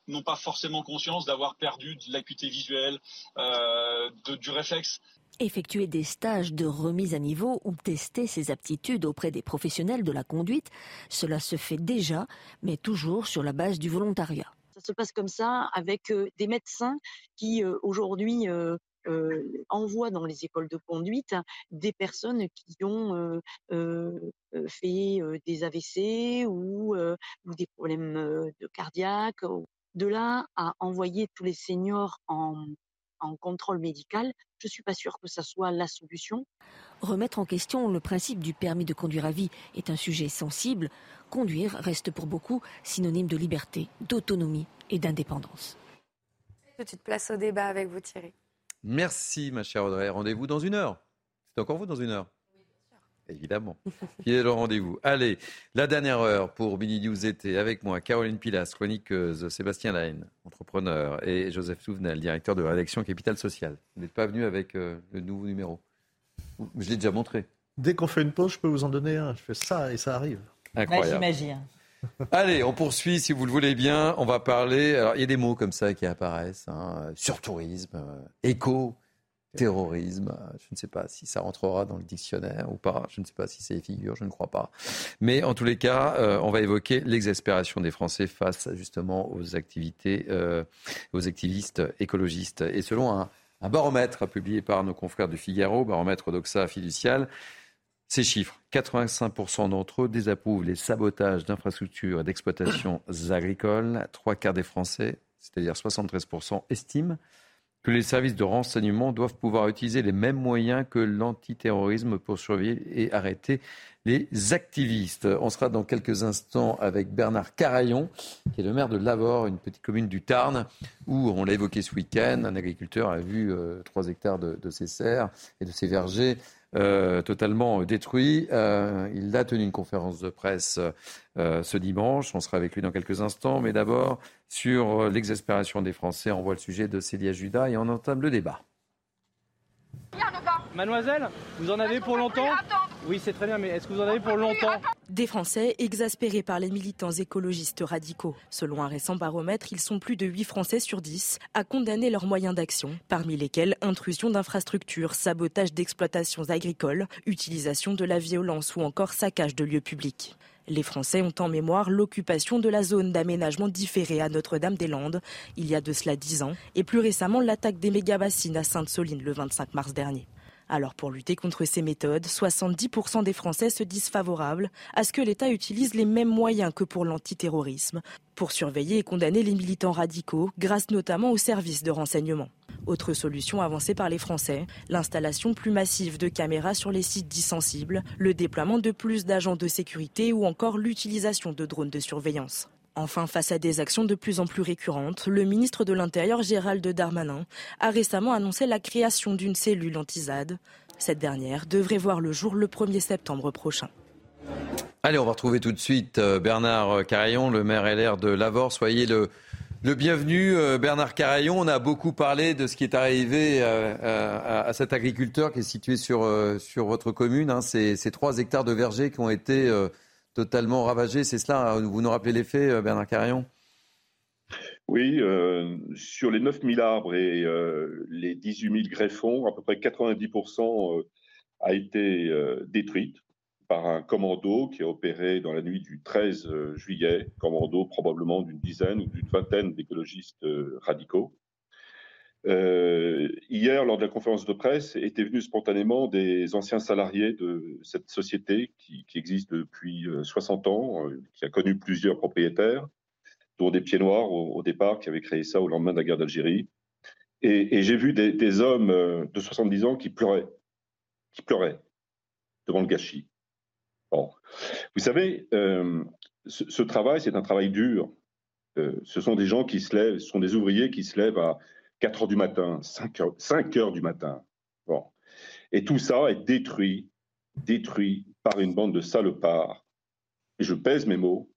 n'ont pas forcément conscience d'avoir perdu de l'acuité visuelle, euh, du réflexe effectuer des stages de remise à niveau ou tester ses aptitudes auprès des professionnels de la conduite. Cela se fait déjà, mais toujours sur la base du volontariat. Ça se passe comme ça avec euh, des médecins qui euh, aujourd'hui euh, envoient dans les écoles de conduite des personnes qui ont fait des AVC ou, ou des problèmes de cardiaque. De là à envoyer tous les seniors en, en contrôle médical, je ne suis pas sûre que ça soit la solution. Remettre en question le principe du permis de conduire à vie est un sujet sensible. Conduire reste pour beaucoup synonyme de liberté, d'autonomie et d'indépendance. Petite place au débat avec vous Thierry. Merci ma chère Audrey. Rendez-vous dans une heure. C'est encore vous dans une heure Évidemment. Qui est le rendez-vous? Allez, la dernière heure pour Mini News été avec moi, Caroline Pilas, chroniqueuse, Sébastien Laine, entrepreneur, et Joseph Souvenel, directeur de rédaction Capital Social. Vous n'êtes pas venu avec euh, le nouveau numéro? Je l'ai déjà montré. Dès qu'on fait une pause, je peux vous en donner un. Je fais ça et ça arrive. Incroyable. J'imagine. <laughs> Allez, on poursuit si vous le voulez bien. On va parler. Alors, il y a des mots comme ça qui apparaissent hein, sur tourisme, euh, éco, terrorisme. Je ne sais pas si ça rentrera dans le dictionnaire ou pas. Je ne sais pas si c'est figure, je ne crois pas. Mais en tous les cas, euh, on va évoquer l'exaspération des Français face justement aux activités, euh, aux activistes écologistes. Et selon un, baromètre publié par nos confrères du Figaro, baromètre d'Oxa fiducial, ces chiffres, 85% d'entre eux désapprouvent les sabotages d'infrastructures et d'exploitations agricoles. Trois quarts des Français, c'est-à-dire 73%, estiment que les services de renseignement doivent pouvoir utiliser les mêmes moyens que l'antiterrorisme pour surveiller et arrêter les activistes. On sera dans quelques instants avec Bernard Carayon, qui est le maire de Lavore, une petite commune du Tarn, où, on l'a évoqué ce week-end, un agriculteur a vu euh, trois hectares de, de ses serres et de ses vergers euh, totalement détruit. Euh, il a tenu une conférence de presse euh, ce dimanche. On sera avec lui dans quelques instants. Mais d'abord, sur l'exaspération des Français, on voit le sujet de Célia Judas et on entame le débat. Mademoiselle, vous en avez pour longtemps? Oui, c'est très bien, mais est-ce que vous en avez pour longtemps? Des Français exaspérés par les militants écologistes radicaux. Selon un récent baromètre, ils sont plus de 8 Français sur 10 à condamner leurs moyens d'action, parmi lesquels intrusion d'infrastructures, sabotage d'exploitations agricoles, utilisation de la violence ou encore saccage de lieux publics. Les Français ont en mémoire l'occupation de la zone d'aménagement différée à Notre-Dame-des-Landes il y a de cela dix ans et plus récemment l'attaque des méga-bassines à Sainte-Soline le 25 mars dernier. Alors pour lutter contre ces méthodes, 70% des Français se disent favorables à ce que l'État utilise les mêmes moyens que pour l'antiterrorisme, pour surveiller et condamner les militants radicaux, grâce notamment aux services de renseignement. Autre solution avancée par les Français, l'installation plus massive de caméras sur les sites dits sensibles, le déploiement de plus d'agents de sécurité ou encore l'utilisation de drones de surveillance. Enfin, face à des actions de plus en plus récurrentes, le ministre de l'Intérieur Gérald Darmanin a récemment annoncé la création d'une cellule anti-ZAD. Cette dernière devrait voir le jour le 1er septembre prochain. Allez, on va retrouver tout de suite euh, Bernard Carayon, le maire LR de Lavore. Soyez le, bienvenu, euh, Bernard Carayon. On a beaucoup parlé de ce qui est arrivé euh, à, cet agriculteur qui est situé sur, sur votre commune. Hein. Ces, ces, trois hectares de vergers qui ont été totalement ravagé. C'est cela, vous nous rappelez les faits, euh, Bernard Carillon? Oui, euh, sur les 9000 arbres et euh, les 18 000 greffons, à peu près 90% a été détruite par un commando qui a opéré dans la nuit du 13 juillet, commando probablement d'une dizaine ou d'une vingtaine d'écologistes radicaux. Euh, hier, lors de la conférence de presse, étaient venus spontanément des anciens salariés de cette société qui, existe depuis 60 euh, ans, euh, qui a connu plusieurs propriétaires, dont des pieds noirs au, départ, qui avaient créé ça au lendemain de la guerre d'Algérie. Et, j'ai vu des, hommes de 70 ans qui pleuraient, qui pleuraient devant le gâchis. Bon. Vous savez, ce, travail, c'est un travail dur. Ce sont des gens qui se lèvent, ce sont des ouvriers qui se lèvent à 4 heures du matin, 5 heures, 5 heures du matin. Bon. Et tout ça est détruit, détruit par une bande de salopards. Et je pèse mes mots,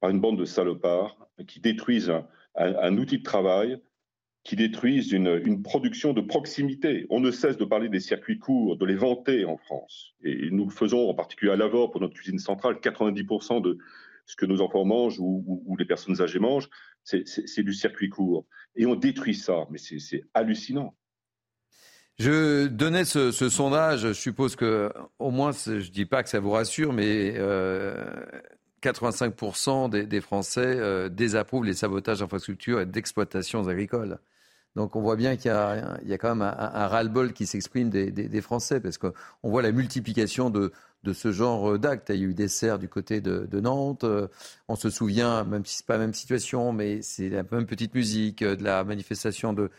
par une bande de salopards qui détruisent un outil de travail qui détruisent une, production de proximité. On ne cesse de parler des circuits courts, de les vanter en France. Et nous le faisons en particulier à l'Avor pour notre cuisine centrale. 90% de ce que nos enfants mangent ou, les personnes âgées mangent, c'est du circuit court. Et on détruit ça, mais c'est hallucinant. Je donnais ce, sondage, je suppose que, au moins, je ne dis pas que ça vous rassure, mais 85% euh, des, Français euh, désapprouvent les sabotages d'infrastructures et d'exploitations agricoles. Donc on voit bien qu'il y, a quand même un, ras-le-bol qui s'exprime des, Français, parce qu'on voit la multiplication de, ce genre d'actes. Il y a eu des serres du côté de, Nantes. Euh, on se souvient, même si ce n'est pas la même situation, mais c'est la même petite musique, euh, de la manifestation de,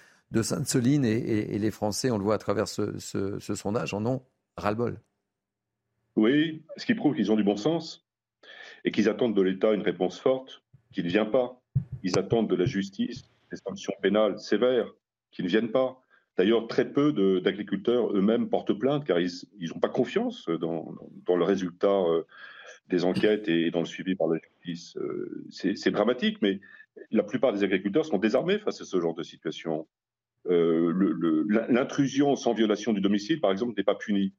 Sainte-Soline. Et, les Français, on le voit à travers ce, ce sondage, en ont ras-le-bol. Oui, ce qui prouve qu'ils ont du bon sens et qu'ils attendent de l'État une réponse forte qui ne vient pas. Ils attendent de la justice des sanctions pénales sévères qui ne viennent pas. D'ailleurs, très peu d'agriculteurs eux-mêmes portent plainte car ils n'ont pas confiance dans, le résultat euh, des enquêtes et dans le suivi par la justice. Euh, c'est dramatique, mais la plupart des agriculteurs sont désarmés face à ce genre de situation. Euh, l'intrusion sans violation du domicile, par exemple, n'est pas punie.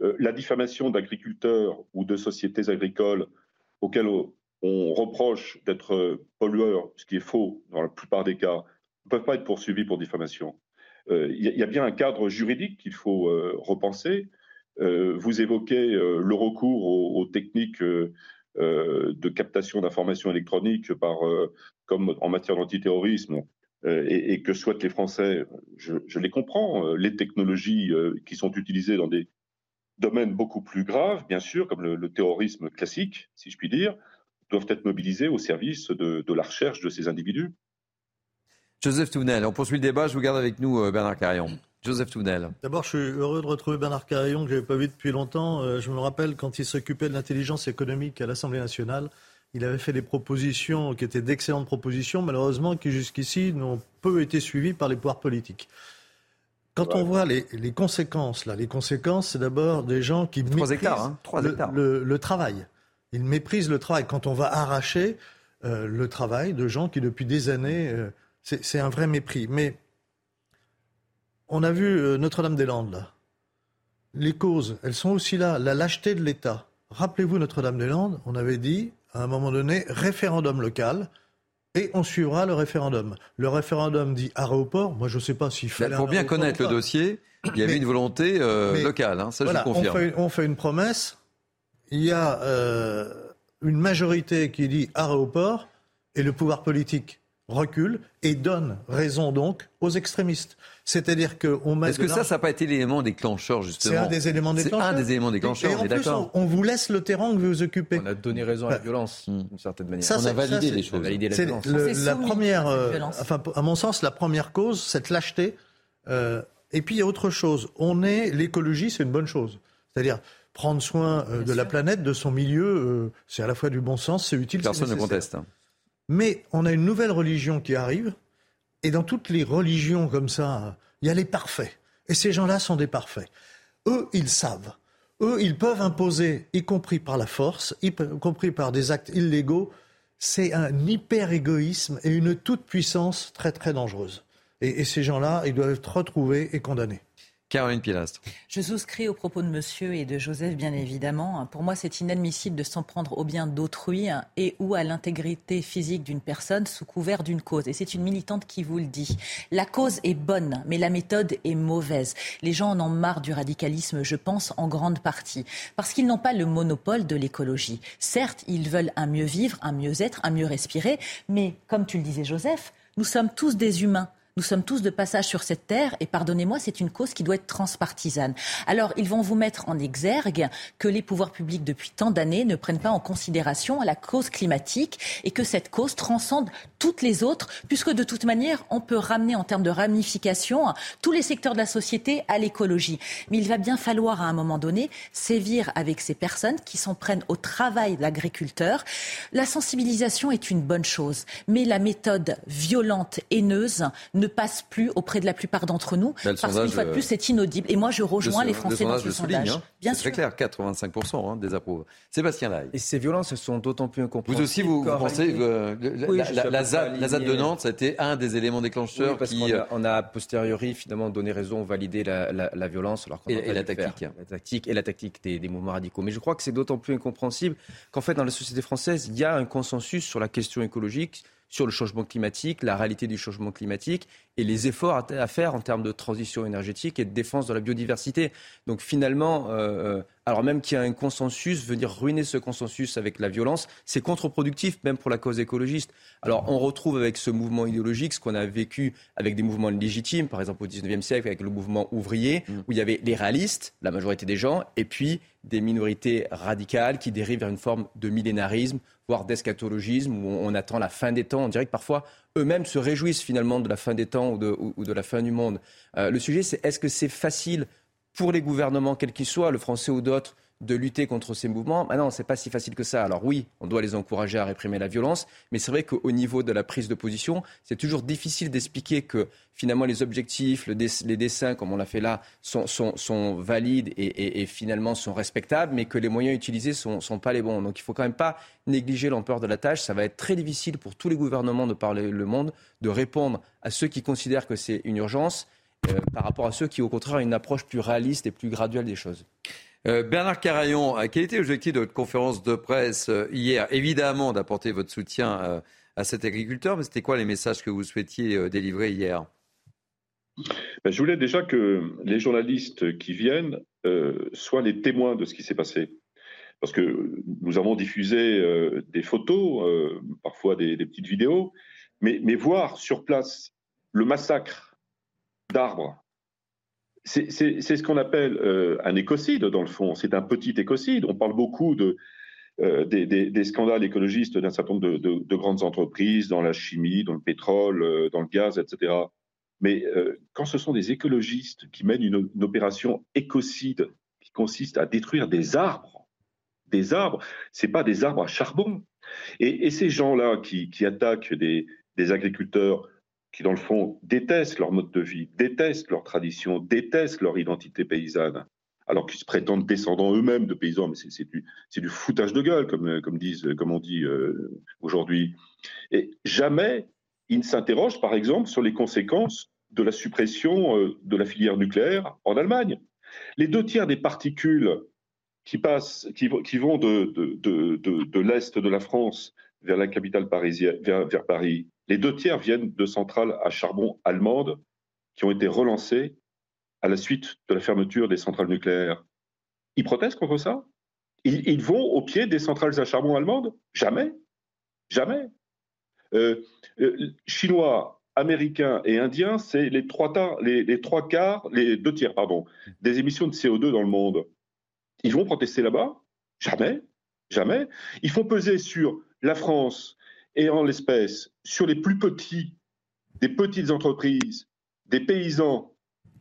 la diffamation d'agriculteurs ou de sociétés agricoles auxquelles on reproche d'être pollueurs, ce qui est faux dans la plupart des cas, ne peuvent pas être poursuivis pour diffamation. Euh, il y, a bien un cadre juridique qu'il faut euh, repenser. Euh, vous évoquez le recours aux, techniques de captation d'informations électroniques par, comme en matière d'antiterrorisme, et, que souhaitent les Français. Je, les comprends. Les technologies qui sont utilisées dans des domaines beaucoup plus graves, bien sûr, comme le terrorisme classique, si je puis dire, doivent être mobilisés au service de, la recherche de ces individus. Joseph Tounel, on poursuit le débat. Je vous garde avec nous, euh, Bernard Carillon. Joseph Tounel. D'abord, je suis heureux de retrouver Bernard Carillon, que je n'avais pas vu depuis longtemps. Euh, je me rappelle quand il s'occupait de l'intelligence économique à l'Assemblée nationale. Il avait fait des propositions qui étaient d'excellentes propositions, malheureusement, qui jusqu'ici n'ont peu été suivies par les pouvoirs politiques. Quand on voit les, conséquences, là, les conséquences, c'est d'abord des gens qui méprisent hein. le, travail. Ils méprisent le travail. Quand on va arracher euh, le travail de gens qui, depuis des années, euh, c'est un vrai mépris. Mais on a vu euh, Notre-Dame-des-Landes, Les causes, elles sont aussi là. La lâcheté de l'État. Rappelez-vous Notre-Dame-des-Landes, on avait dit, à un moment donné, référendum local. Et on suivra le référendum. Le référendum dit aéroport. Moi, je ne sais pas s'il fallait. Pour bien connaître le dossier, il y avait une volonté locale. Hein, ça, je confirme. on fait une promesse il y a euh, une majorité qui dit aéroport et le pouvoir politique recule et donne raison donc aux extrémistes. C'est-à-dire qu'on met. Est-ce que ça, ça n'a pas été l'élément déclencheur, justement C'est un des éléments déclencheurs. C'est un des éléments déclencheurs, on est d'accord. On vous laisse le terrain que vous occupez. On a donné raison à la violence, d'une certaine manière. on a validé les choses. Validé la, violence. la première, euh, enfin, à mon sens, la première cause, cette lâcheté. Euh, et puis, il y a autre chose. On est. L'écologie, c'est une bonne chose. C'est-à-dire prendre soin euh, de la planète, de son milieu, euh, c'est à la fois du bon sens, c'est utile. Personne ne conteste. Hein. Mais on a une nouvelle religion qui arrive, et dans toutes les religions comme ça, il y a les parfaits. Et ces gens-là sont des parfaits. Eux, ils savent. Eux, ils peuvent imposer, y compris par la force, y compris par des actes illégaux. C'est un hyper-égoïsme et une toute-puissance très très dangereuse. et ces gens-là, ils doivent être retrouvés et condamnés. Caroline Pilastre. Je souscris aux propos de monsieur et de Joseph, bien évidemment. Pour moi, c'est inadmissible de s'en prendre au bien d'autrui et ou à l'intégrité physique d'une personne sous couvert d'une cause. Et c'est une militante qui vous le dit. La cause est bonne, mais la méthode est mauvaise. Les gens en ont marre du radicalisme, je pense, en grande partie. Parce qu'ils n'ont pas le monopole de l'écologie. Certes, ils veulent un mieux vivre, un mieux être, un mieux respirer. Mais, comme tu le disais, Joseph, nous sommes tous des humains. Nous sommes tous de passage sur cette terre et pardonnez-moi, c'est une cause qui doit être transpartisane. Alors, ils vont vous mettre en exergue que les pouvoirs publics, depuis tant d'années, ne prennent pas en considération la cause climatique et que cette cause transcende toutes les autres, puisque de toute manière, on peut ramener en termes de ramification tous les secteurs de la société à l'écologie. Mais il va bien falloir à un moment donné sévir avec ces personnes qui s'en prennent au travail de l'agriculteur. La sensibilisation est une bonne chose, mais la méthode violente, haineuse, ne passe plus auprès de la plupart d'entre nous, parce qu'une fois de plus, c'est inaudible. Et moi, je rejoins les Français dans ce sondage. Hein. Bien sûr. C'est très clair, 85% hein, désapprouvent. Sébastien Lai. Et ces violences, elles sont d'autant plus incompréhensibles. Vous aussi, vous, pensez que la, ZAD, de Nantes, ça a été un des éléments déclencheurs parce qui... a, on a, a posteriori, finalement, donné raison, validé la, violence. Alors et, la tactique. La tactique et la tactique des, des mouvements radicaux. Mais je crois que c'est d'autant plus incompréhensible qu'en fait, dans la société française, il y a un consensus sur la question écologique sur le changement climatique, la réalité du changement climatique et les efforts à, faire en termes de transition énergétique et de défense de la biodiversité. Donc finalement, euh, euh, alors même qu'il y a un consensus, venir ruiner ce consensus avec la violence, c'est contre-productif même pour la cause écologiste. Alors on retrouve avec ce mouvement idéologique ce qu'on a vécu avec des mouvements légitimes, par exemple au XIXe siècle avec le mouvement ouvrier, mm. où il y avait les réalistes, la majorité des gens, et puis des minorités radicales qui dérivent vers une forme de millénarisme, voire d'eschatologisme, où on attend la fin des temps. On dirait que parfois, eux-mêmes se réjouissent finalement de la fin des temps ou de, la fin du monde. Euh, le sujet, c'est est-ce que c'est facile pour les gouvernements, quels qu'ils soient, le français ou d'autres, de lutter contre ces mouvements. Ah non, c'est pas si facile que ça. Alors oui, on doit les encourager à réprimer la violence, mais c'est vrai qu'au niveau de la prise de position, c'est toujours difficile d'expliquer que finalement les objectifs, les dessins, comme on l'a fait là, sont, valides et, finalement sont respectables, mais que les moyens utilisés sont, sont pas les bons. Donc il faut quand même pas négliger l'ampleur de la tâche. Ça va être très difficile pour tous les gouvernements de parler le monde de répondre à ceux qui considèrent que c'est une urgence euh, par rapport à ceux qui, au contraire, ont une approche plus réaliste et plus graduelle des choses. Euh, Bernard Carayon, euh, quel était l'objectif de votre conférence de presse euh, hier? Évidemment, d'apporter votre soutien à cet agriculteur, mais c'était quoi les messages que vous souhaitiez délivrer hier? Ben, je voulais déjà que les journalistes qui viennent soient les témoins de ce qui s'est passé. Parce que nous avons diffusé des photos, parfois des, petites vidéos, mais, mais voir sur place le massacre d'arbres c'est ce qu'on appelle euh, un écocide, dans le fond. C'est un petit écocide. On parle beaucoup euh, des, scandales écologistes d'un certain nombre de, grandes entreprises dans la chimie, dans le pétrole, euh, dans le gaz, etc. Mais quand ce sont des écologistes qui mènent une, opération écocide qui consiste à détruire des arbres, des arbres, c'est pas des arbres à charbon. Et, ces gens-là qui, attaquent des agriculteurs qui, dans le fond, détestent leur mode de vie, détestent leur tradition, détestent leur identité paysanne, alors qu'ils se prétendent descendants eux-mêmes de paysans, mais c'est du, foutage de gueule, comme, on dit euh, aujourd'hui. Et jamais ils ne s'interrogent, par exemple, sur les conséquences de la suppression euh, de la filière nucléaire en Allemagne. Les deux tiers des particules qui, vont de l'Est de la France vers la capitale parisienne, vers, Paris, les deux tiers viennent de centrales à charbon allemandes qui ont été relancées à la suite de la fermeture des centrales nucléaires. Ils protestent contre ça? Ils, vont au pied des centrales à charbon allemandes? Jamais. Jamais. Euh, euh, Chinois, Américains et Indiens, c'est les trois, les, trois quarts, les deux tiers, pardon, des émissions de CO2 dans le monde. Ils vont protester là-bas? Jamais. Jamais. Ils font peser sur la France et en l'espèce sur les plus petits, des petites entreprises, des paysans,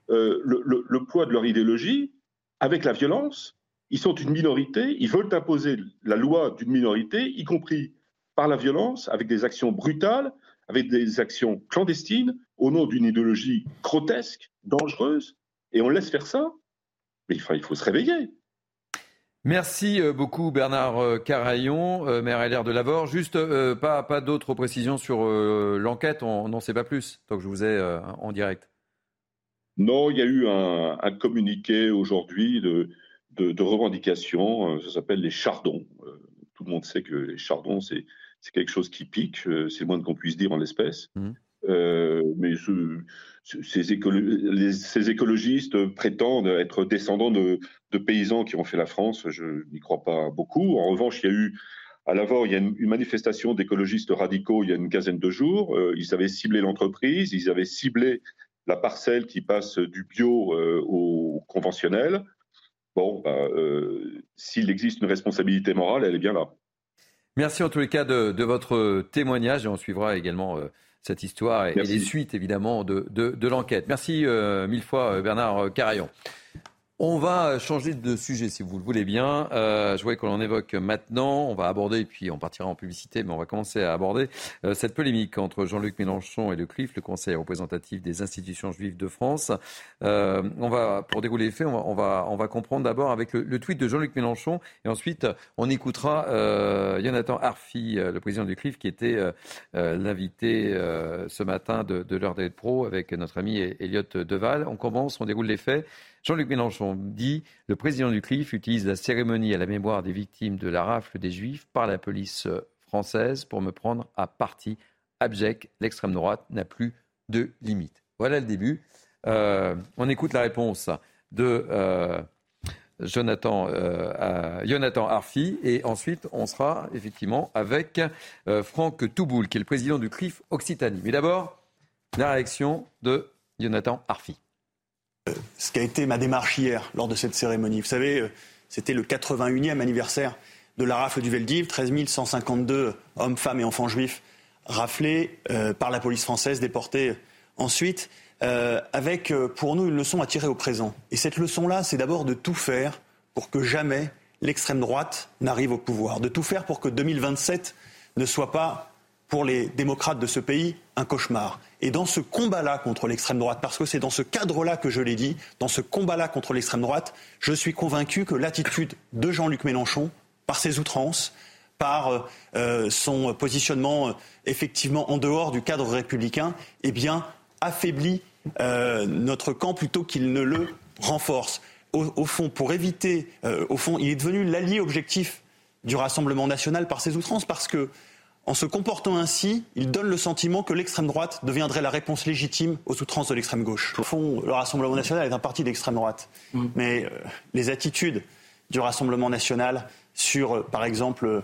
euh, le, poids de leur idéologie, avec la violence. Ils sont une minorité, ils veulent imposer la loi d'une minorité, y compris par la violence, avec des actions brutales, avec des actions clandestines, au nom d'une idéologie grotesque, dangereuse, et on laisse faire ça. Mais il faut se réveiller. Merci euh, beaucoup Bernard euh, Carayon, euh, maire LR de Lavore. Juste pas, pas d'autres précisions sur l'enquête, on n'en sait pas plus, tant que je vous ai en direct. Non, il y a eu un, communiqué aujourd'hui de, de, revendication, ça s'appelle les chardons. tout le monde sait que les chardons, c'est quelque chose qui pique, c'est le moins qu'on puisse dire en l'espèce. Mmh. mais ces, écologistes prétendent être descendants de, paysans qui ont fait la France. Je n'y crois pas beaucoup. En revanche, il y a eu À l'avant, il y a une, manifestation d'écologistes radicaux il y a une quinzaine de jours. Euh, ils avaient ciblé l'entreprise, ils avaient ciblé la parcelle qui passe du bio euh, au conventionnel. Bon, bah, euh, s'il existe une responsabilité morale, elle est bien là. Merci en tous les cas de, votre témoignage et on suivra également cette histoire et, les suites évidemment de, de l'enquête. Merci mille fois Bernard Carayon. On va changer de sujet, si vous le voulez bien. Euh, je voyais qu'on en évoque maintenant. On va aborder, puis on partira en publicité, mais on va commencer à aborder euh, cette polémique entre Jean-Luc Mélenchon et le CRIF, le Conseil représentatif des institutions juives de France. Euh, on va, pour dérouler les faits, on va, on va, comprendre d'abord avec le, tweet de Jean-Luc Mélenchon, et ensuite on écoutera Jonathan Arfi, le président du CRIF, qui était l'invité ce matin de, de l'heure d'être pro avec notre ami Elliot Deval. On commence, on déroule les faits. Jean-Luc Mélenchon dit le président du CRIF utilise la cérémonie à la mémoire des victimes de la rafle des Juifs par la police française pour me prendre à partie abject. L'extrême droite n'a plus de limite. Voilà le début. Euh, on écoute la réponse de euh, Jonathan, euh, Arfi et ensuite on sera effectivement avec Franck Touboul qui est le président du CRIF Occitanie. Mais d'abord, la réaction de Jonathan Arfi ce qui a été ma démarche hier lors de cette cérémonie. Vous savez, euh, c'était le 81e anniversaire de la rafle du Veldiv, 13 152 hommes, femmes et enfants juifs raflés euh, par la police française, déportés ensuite, euh, avec pour nous une leçon à tirer au présent. Et cette leçon-là, c'est d'abord de tout faire pour que jamais l'extrême droite n'arrive au pouvoir, de tout faire pour que 2027 ne soit pas pour les démocrates de ce pays un cauchemar. Et dans ce combat-là contre l'extrême droite, parce que c'est dans ce cadre-là que je l'ai dit, dans ce combat-là contre l'extrême droite, je suis convaincu que l'attitude de Jean-Luc Mélenchon, par ses outrances, par euh, son positionnement euh, effectivement en dehors du cadre républicain, eh bien, affaiblit euh, notre camp plutôt qu'il ne le renforce. Au, fond, pour éviter, au fond, il est devenu l'allié objectif du Rassemblement national par ses outrances, parce que en se comportant ainsi, il donne le sentiment que l'extrême droite deviendrait la réponse légitime aux outrances de l'extrême gauche. Au fond, le Rassemblement national est un parti d'extrême droite. Mm. Mais euh, les attitudes du Rassemblement national sur, euh, par exemple, euh,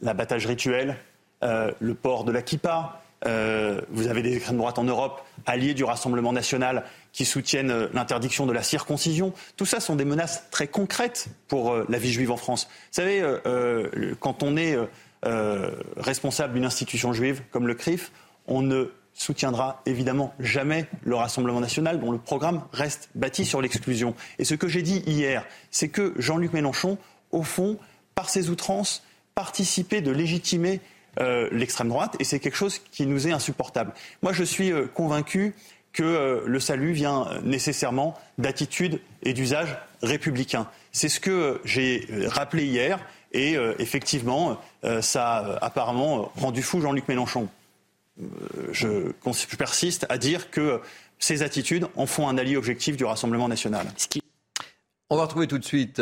l'abattage rituel, le port de la kippa, vous avez des extrêmes droites en Europe, alliés du Rassemblement national, qui soutiennent l'interdiction de la circoncision. Tout ça sont des menaces très concrètes pour la vie juive en France. Vous savez, quand on est euh, responsable d'une institution juive comme le CRIF, on ne soutiendra évidemment jamais le Rassemblement national dont le programme reste bâti sur l'exclusion. Et ce que j'ai dit hier, c'est que Jean-Luc Mélenchon, au fond, par ses outrances, participait de légitimer euh, l'extrême droite et c'est quelque chose qui nous est insupportable. Moi, je suis euh, convaincu que le salut vient nécessairement d'attitudes et d'usages républicains. C'est ce que j'ai rappelé hier. Et euh, effectivement, euh, ça a apparemment rendu fou Jean-Luc Mélenchon. Euh, je, persiste à dire que ces attitudes en font un allié objectif du Rassemblement national. On va retrouver tout de suite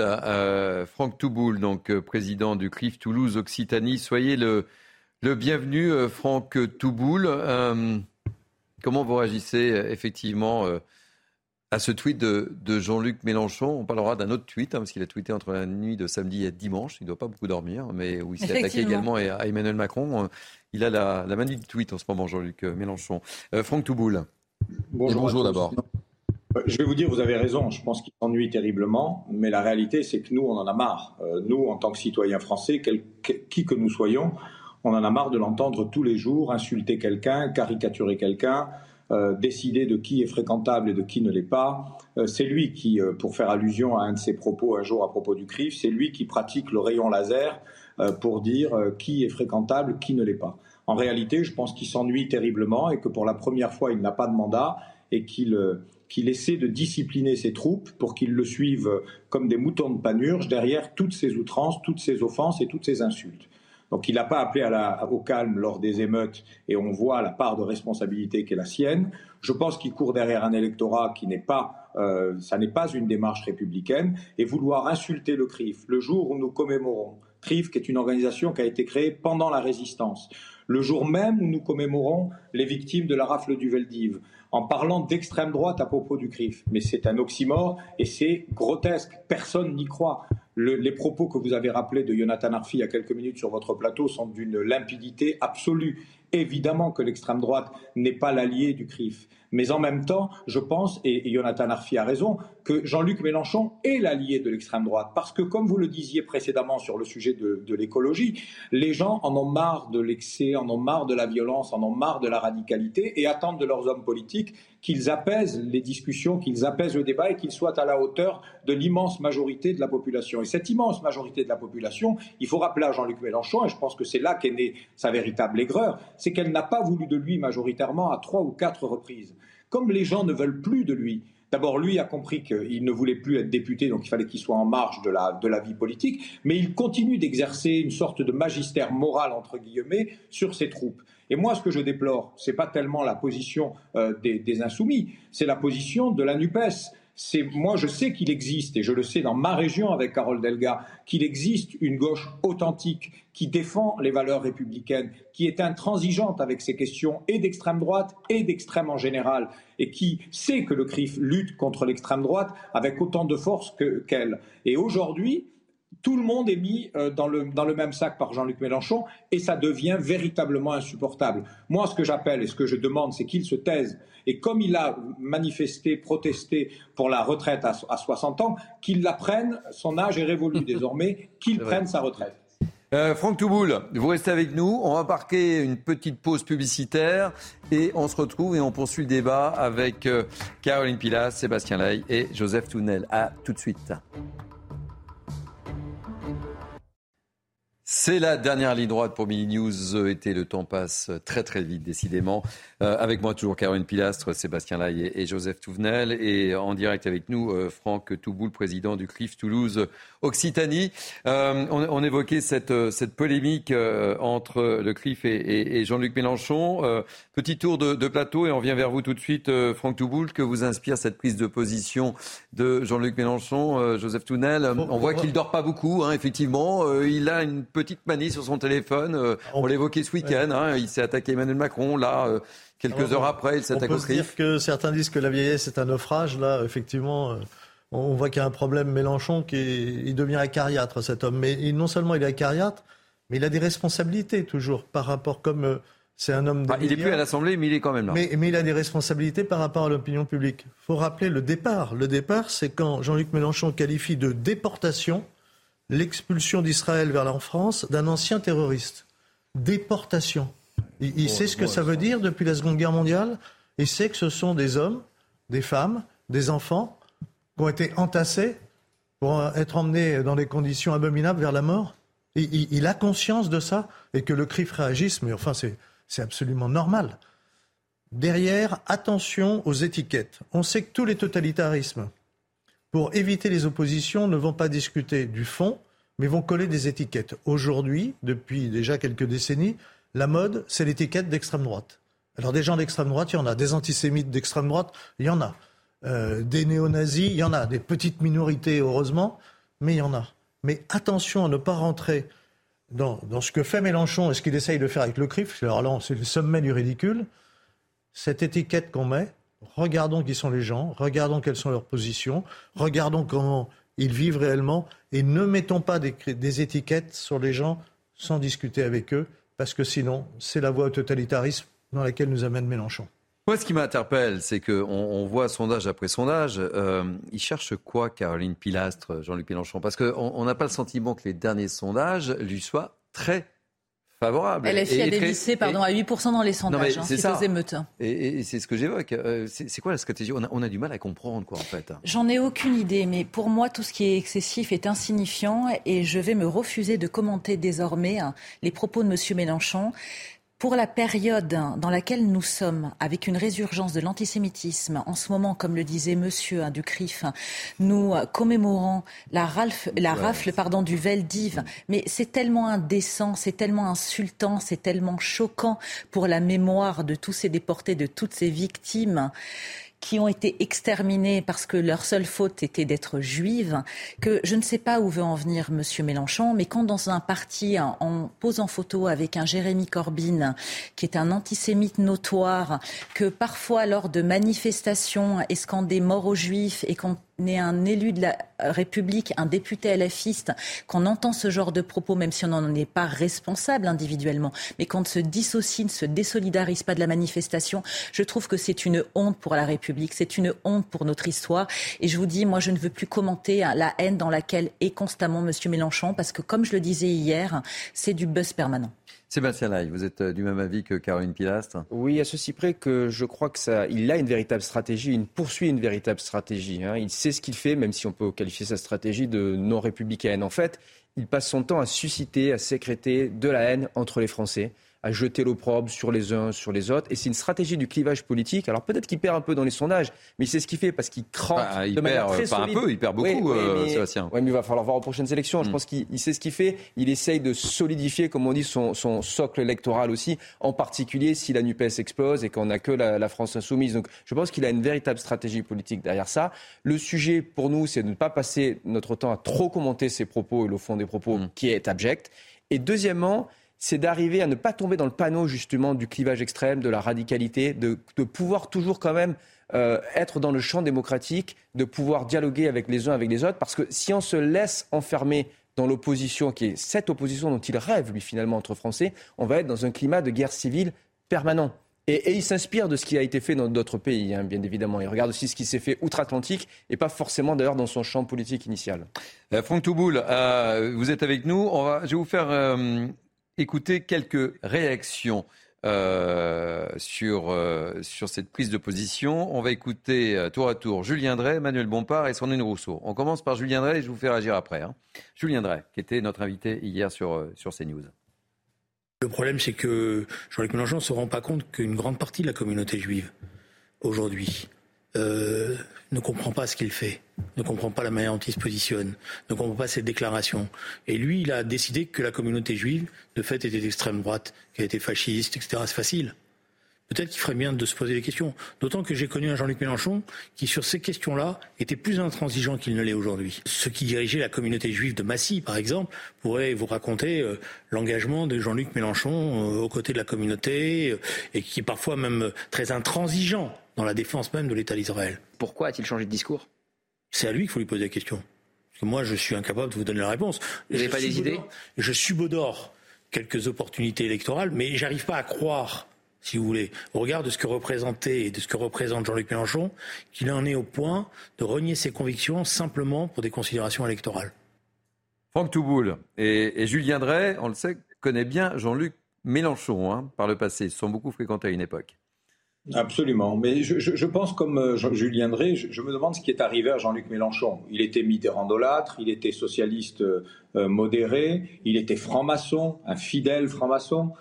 Franck Touboul, donc président du CRIF Toulouse Occitanie. Soyez le bienvenu, Franck Touboul. comment vous réagissez effectivement à ce tweet de, Jean-Luc Mélenchon. On parlera d'un autre tweet, hein, parce qu'il a tweeté entre la nuit de samedi et dimanche. Il ne doit pas beaucoup dormir, mais où il s'est attaqué également à Emmanuel Macron. Euh, il a la, la manie du tweet en ce moment, Jean-Luc euh, Mélenchon. Euh, Franck Touboul. Bonjour, bonjour d'abord. Je vais vous dire, vous avez raison, je pense qu'il s'ennuie terriblement, mais la réalité, c'est que nous, on en a marre. nous, en tant que citoyens français, qui que nous soyons, on en a marre de l'entendre tous les jours, insulter quelqu'un, caricaturer quelqu'un, euh, décider de qui est fréquentable et de qui ne l'est pas. Euh, c'est lui qui, euh, pour faire allusion à un de ses propos un jour à propos du CRIF, c'est lui qui pratique le rayon laser pour dire qui est fréquentable, qui ne l'est pas. En réalité, je pense qu'il s'ennuie terriblement et que pour la première fois, il n'a pas de mandat et qu'il qu'il essaie de discipliner ses troupes pour qu'ils le suivent comme des moutons de panurge derrière toutes ces outrances, toutes ces offenses et toutes ces insultes. Donc il n'a pas appelé au calme lors des émeutes et on voit la part de responsabilité qui est la sienne. Je pense qu'il court derrière un électorat qui n'est pas, euh, ça n'est pas une démarche républicaine et vouloir insulter le CRIF le jour où nous commémorons CRIF, qui est une organisation qui a été créée pendant la résistance, le jour même où nous commémorons les victimes de la rafle du Veldiv, en parlant d'extrême droite à propos du CRIF. Mais c'est un oxymore et c'est grotesque. Personne n'y croit les propos que vous avez rappelés de Jonathan Arfi il y a quelques minutes sur votre plateau sont d'une limpidité absolue. Évidemment que l'extrême droite n'est pas l'allié du CRIF. Mais en même temps, je pense, et, Jonathan Arfi a raison, que Jean-Luc Mélenchon est l'allié de l'extrême droite. Parce que, comme vous le disiez précédemment sur le sujet de, de l'écologie, les gens en ont marre de l'excès, en ont marre de la violence, en ont marre de la radicalité et attendent de leurs hommes politiques qu'ils apaisent les discussions, qu'ils apaisent le débat et qu'ils soient à la hauteur de l'immense majorité de la population. Et cette immense majorité de la population, il faut rappeler à Jean-Luc Mélenchon, et je pense que c'est là qu'est née sa véritable aigreur, c'est qu'elle n'a pas voulu de lui majoritairement à trois ou quatre reprises. Comme les gens ne veulent plus de lui, D'abord, lui a compris qu'il ne voulait plus être député, donc il fallait qu'il soit en marge de la, de la vie politique, mais il continue d'exercer une sorte de magistère moral, entre guillemets, sur ses troupes. Et moi, ce que je déplore, ce n'est pas tellement la position euh, des, insoumis, c'est la position de la NUPES. C'est, moi, je sais qu'il existe, et je le sais dans ma région avec Carole Delga, qu'il existe une gauche authentique qui défend les valeurs républicaines, qui est intransigeante avec ces questions et d'extrême droite et d'extrême en général, et qui sait que le CRIF lutte contre l'extrême droite avec autant de force qu'elle. et aujourd'hui, tout le monde est mis euh, dans le, dans le même sac par Jean-Luc Mélenchon et ça devient véritablement insupportable. Moi, ce que j'appelle et ce que je demande, c'est qu'il se taise. Et comme il a manifesté, protesté pour la retraite à, 60 ans, qu'il la prenne, son âge est révolu <laughs> désormais, qu'il prenne sa retraite. Euh, Franck Touboul, vous restez avec nous. On va marquer une petite pause publicitaire et on se retrouve et on poursuit le débat avec euh, Caroline Pilas, Sébastien Lay et Joseph Tounel. À tout de suite. C'est la dernière ligne droite pour Mini News été. Le temps passe très très vite, décidément. Euh, avec moi toujours Caroline Pilastre, Sébastien Laille et, Joseph Touvenel. Et en direct avec nous, euh, Franck Touboul, président du CRIF Toulouse Occitanie. Euh, on, évoquait cette, cette polémique entre le CRIF et, Jean-Luc Mélenchon. petit tour de, plateau et on vient vers vous tout de suite, Franck Touboul. Que vous inspire cette prise de position de Jean-Luc Mélenchon, Joseph Tounel On voit qu'il dort pas beaucoup, hein, effectivement. il a une petite manie sur son téléphone. Euh, on l'évoquait ce week-end. Hein, il s'est attaqué Emmanuel Macron. Là, euh, quelques heures après, il s'attaque au dire que certains disent que la vieillesse est un naufrage. Là, effectivement, euh, on voit qu'il y a un problème. Mélenchon, qui il devient acariâtre, cet homme. Mais non seulement il est acariâtre, mais il a des responsabilités toujours par rapport comme. c'est un homme. il n'est plus à l'Assemblée, mais il est quand même là. Mais, mais il a des responsabilités par rapport à l'opinion publique. Il faut rappeler le départ. Le départ, c'est quand Jean-Luc Mélenchon qualifie de déportation l'expulsion d'Israël vers la France d'un ancien terroriste. Déportation. Il, sait ce que ça veut dire depuis la Seconde Guerre mondiale. Il sait que ce sont des hommes, des femmes, des enfants qui ont été entassés pour être emmenés dans des conditions abominables vers la mort. Il, il a conscience de ça et que le CRIF réagisse, mais enfin c'est absolument normal. Derrière, attention aux étiquettes. On sait que tous les totalitarismes pour éviter les oppositions, ne vont pas discuter du fond, mais vont coller des étiquettes. Aujourd'hui, depuis déjà quelques décennies, la mode, c'est l'étiquette d'extrême droite. Alors des gens d'extrême droite, il y en a. Des antisémites d'extrême droite, il y en a. Euh, des néo-nazis, il y en a. Des petites minorités, heureusement, mais il y en a. Mais attention à ne pas rentrer dans, dans ce que fait Mélenchon et ce qu'il essaye de faire avec le CRIF. Alors là, c'est le sommet du ridicule. Cette étiquette qu'on met, regardons qui sont les gens, regardons quelles sont leurs positions, regardons comment ils vivent réellement et ne mettons pas des, étiquettes sur les gens sans discuter avec eux, parce que sinon, c'est la voie au totalitarisme dans laquelle nous amène Mélenchon. Moi, ce qui m'interpelle, c'est qu'on on voit sondage après sondage. Euh, il cherche quoi, Caroline Pilastre, Jean-Luc Mélenchon? Parce qu'on n'a pas le sentiment que les derniers sondages lui soient très favorable. LFI a dévissé pardon, à 8% dans les sondages, hein, c'est ça. Et, c'est ce que j'évoque. Euh, c'est quoi la stratégie? On a, du mal à comprendre, quoi, en fait. J'en ai aucune idée, mais pour moi, tout ce qui est excessif est insignifiant et je vais me refuser de commenter désormais hein, les propos de M. Mélenchon pour la période dans laquelle nous sommes, avec une résurgence de l'antisémitisme, en ce moment, comme le disait Monsieur hein, du CRIF, nous commémorons la, rafle pardon, du Veldiv, mais c'est tellement indécent, c'est tellement insultant, c'est tellement choquant pour la mémoire de tous ces déportés, de toutes ces victimes qui ont été exterminés parce que leur seule faute était d'être juives, que je ne sais pas où veut en venir M. Mélenchon, mais quand dans un parti, en posant photo avec un Jérémy Corbyn, qui est un antisémite notoire, que parfois lors de manifestations est scandé mort aux juifs et qu'on est un élu de la République, un député LFiste, qu'on entend ce genre de propos, même si on n'en est pas responsable individuellement, mais qu'on se dissocie, ne se désolidarise pas de la manifestation, je trouve que c'est une honte pour la République, c'est une honte pour notre histoire. Et je vous dis, moi, je ne veux plus commenter hein, la haine dans laquelle est constamment M. Mélenchon, parce que, comme je le disais hier, c'est du buzz permanent. Sébastien Lai, vous êtes euh, du même avis que Caroline Pilastre Oui, à ceci près que je crois que ça, il a une véritable stratégie, il poursuit une véritable stratégie. Hein. Il sait ce qu'il fait, même si on peut qualifier sa stratégie de non républicaine. En fait, il passe son temps à susciter, à sécréter de la haine entre les Français à jeter l'opprobre sur les uns, sur les autres. Et c'est une stratégie du clivage politique. Alors peut-être qu'il perd un peu dans les sondages, mais c'est ce qu'il fait parce qu'il craint bah, de perd, très pas solide. un peu, il perd beaucoup, euh, mais, Sébastien. Ouais, mais il va falloir voir aux prochaines élections. Je Mm. pense qu'il il sait ce qu'il fait. Il essaye de solidifier, comme on dit, son, son socle électoral aussi, en particulier si la NUPES explose et qu'on n'a que la, la France insoumise. Donc je pense qu'il a une véritable stratégie politique derrière ça. Le sujet pour nous, c'est de ne pas passer notre temps à trop commenter ses propos et le fond des propos Mm. qui est abject. Et deuxièmement, c'est d'arriver à ne pas tomber dans le panneau justement du clivage extrême, de la radicalité, de, pouvoir toujours quand même euh, être dans le champ démocratique, de pouvoir dialoguer avec les uns avec les autres, parce que si on se laisse enfermer dans l'opposition, qui est cette opposition dont il rêve, lui, finalement, entre Français, on va être dans un climat de guerre civile permanent. Et, et il s'inspire de ce qui a été fait dans d'autres pays, hein, bien évidemment. Il regarde aussi ce qui s'est fait outre-Atlantique, et pas forcément d'ailleurs dans son champ politique initial. Euh, Franck Touboul, euh, vous êtes avec nous. On va, je vais vous faire euh, écouter quelques réactions euh, sur, euh, sur cette prise de position. On va écouter euh, tour à tour Julien Drey, Emmanuel Bompard et Sandrine Rousseau. On commence par Julien Drey et je vous fais réagir après. hein. Julien Drey, qui était notre invité hier sur, sur CNews. Le problème, c'est que Jean-Luc Mélenchon ne se rend pas compte qu'une grande partie de la communauté juive, aujourd'hui, euh, ne comprend pas ce qu'il fait, ne comprend pas la manière dont il se positionne, ne comprend pas ses déclarations. Et lui, il a décidé que la communauté juive, de fait, était d'extrême droite, qu'elle était fasciste, etc. C'est facile. Peut-être qu'il ferait bien de se poser des questions. D'autant que j'ai connu un Jean-Luc Mélenchon qui, sur ces questions-là, était plus intransigeant qu'il ne l'est aujourd'hui. Ceux qui dirigeaient la communauté juive de Massy, par exemple, pourraient vous raconter euh, l'engagement de Jean-Luc Mélenchon euh, aux côtés de la communauté et qui est parfois même très intransigeant dans la défense même de l'État d'Israël. Pourquoi a-t-il changé de discours? C'est à lui qu'il faut lui poser la question. Parce que moi, je suis incapable de vous donner la réponse. Vous n'avez Je pas des subodore- idées? Je subodore quelques opportunités électorales, mais j'arrive pas à croire, si vous voulez, au regard de ce que représentait et de ce que représente Jean-Luc Mélenchon, qu'il en est au point de renier ses convictions simplement pour des considérations électorales. Franck Touboul et, et Julien Drey, on le sait, connaît bien Jean-Luc Mélenchon hein, par le passé. Ils se sont beaucoup fréquentés à une époque. Absolument. Mais je, pense, comme euh, Julien Drey, je, me demande ce qui est arrivé à Jean-Luc Mélenchon. Il était mitterrandolâtre, il était socialiste euh, modéré, il était franc-maçon, un fidèle franc-maçon.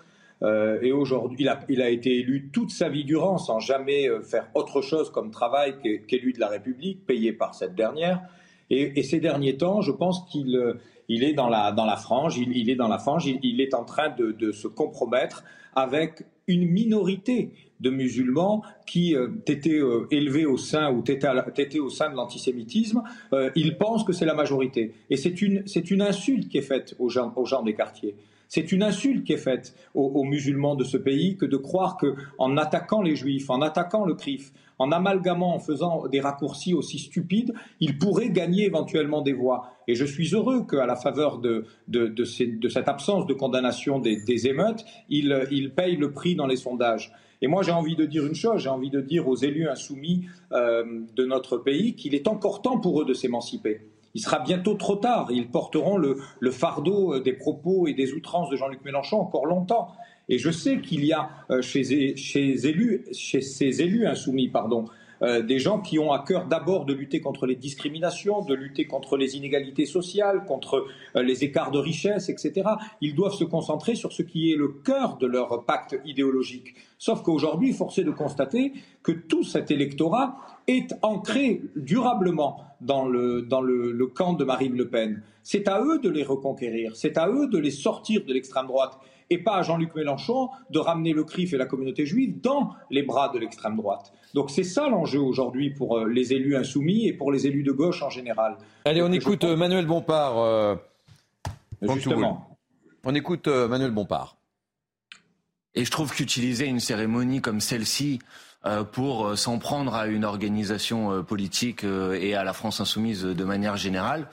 Euh, et aujourd'hui, il a, été élu toute sa vie durant sans jamais faire autre chose comme travail qu'é- qu'élu de la République, payé par cette dernière. Et, ces derniers temps, je pense qu'il il est dans la, frange, il, est dans la frange, il, est en train de se compromettre avec une minorité de musulmans qui euh, étaient euh, élevés au sein ou étaient, à la- étaient au sein de l'antisémitisme. Euh, ils pensent que c'est la majorité. Et c'est une, une insulte qui est faite aux gens, aux gens des quartiers. C'est une insulte qui est faite aux, musulmans de ce pays que de croire que, en attaquant les juifs, en attaquant le CRIF, en amalgamant, en faisant des raccourcis aussi stupides, ils pourraient gagner éventuellement des voix. Et je suis heureux qu'à la faveur de, de, de cette absence de condamnation des, des émeutes, ils, ils payent le prix dans les sondages. Et moi, j'ai envie de dire une chose, j'ai envie de dire aux élus insoumis euh, de notre pays qu'il est encore temps pour eux de s'émanciper. Il sera bientôt trop tard. Ils porteront le, fardeau euh, des propos et des outrances de Jean-Luc Mélenchon encore longtemps. Et je sais qu'il y a euh, chez, chez, élus, chez ces élus insoumis, pardon, euh, des gens qui ont à cœur d'abord de lutter contre les discriminations, de lutter contre les inégalités sociales, contre euh, les écarts de richesse, etc. Ils doivent se concentrer sur ce qui est le cœur de leur pacte idéologique. Sauf qu'aujourd'hui, force est de constater que tout cet électorat est ancré durablement dans le, dans le, le camp de Marine Le Pen. C'est à eux de les reconquérir, c'est à eux de les sortir de l'extrême droite et pas à Jean-Luc Mélenchon de ramener le CRIF et la communauté juive dans les bras de l'extrême droite. Donc c'est ça l'enjeu aujourd'hui pour euh, les élus insoumis et pour les élus de gauche en général. Allez, on écoute euh, Manuel Bompard. euh, Justement. On écoute euh, Manuel Bompard. Et je trouve qu'utiliser une cérémonie comme celle-ci pour s'en prendre à une organisation politique et à la France insoumise de manière générale,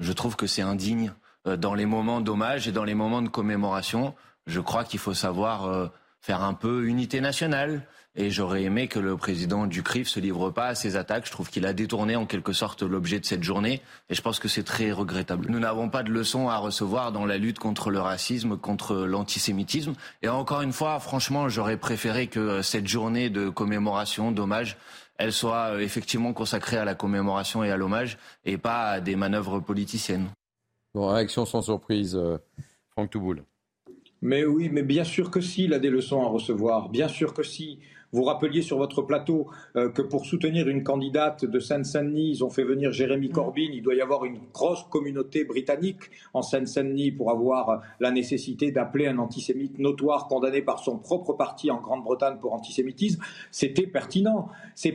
je trouve que c'est indigne. Dans les moments d'hommage et dans les moments de commémoration, je crois qu'il faut savoir faire un peu unité nationale. Et j'aurais aimé que le président du CRIF se livre pas à ces attaques. Je trouve qu'il a détourné en quelque sorte l'objet de cette journée. Et je pense que c'est très regrettable. Nous n'avons pas de leçons à recevoir dans la lutte contre le racisme, contre l'antisémitisme. Et encore une fois, franchement, j'aurais préféré que cette journée de commémoration, d'hommage, elle soit euh, effectivement consacrée à la commémoration et à l'hommage et pas à des manœuvres politiciennes. Bon, réaction sans surprise, euh, Franck Touboul. Mais oui, mais bien sûr que si, il a des leçons à recevoir. Bien sûr que si. Vous rappeliez sur votre plateau euh, que pour soutenir une candidate de Seine-Saint-Denis, ils ont fait venir Jérémy Corbyn. Il doit y avoir une grosse communauté britannique en Seine-Saint-Denis pour avoir euh, la nécessité d'appeler un antisémite notoire condamné par son propre parti en Grande-Bretagne pour antisémitisme. C'était pertinent.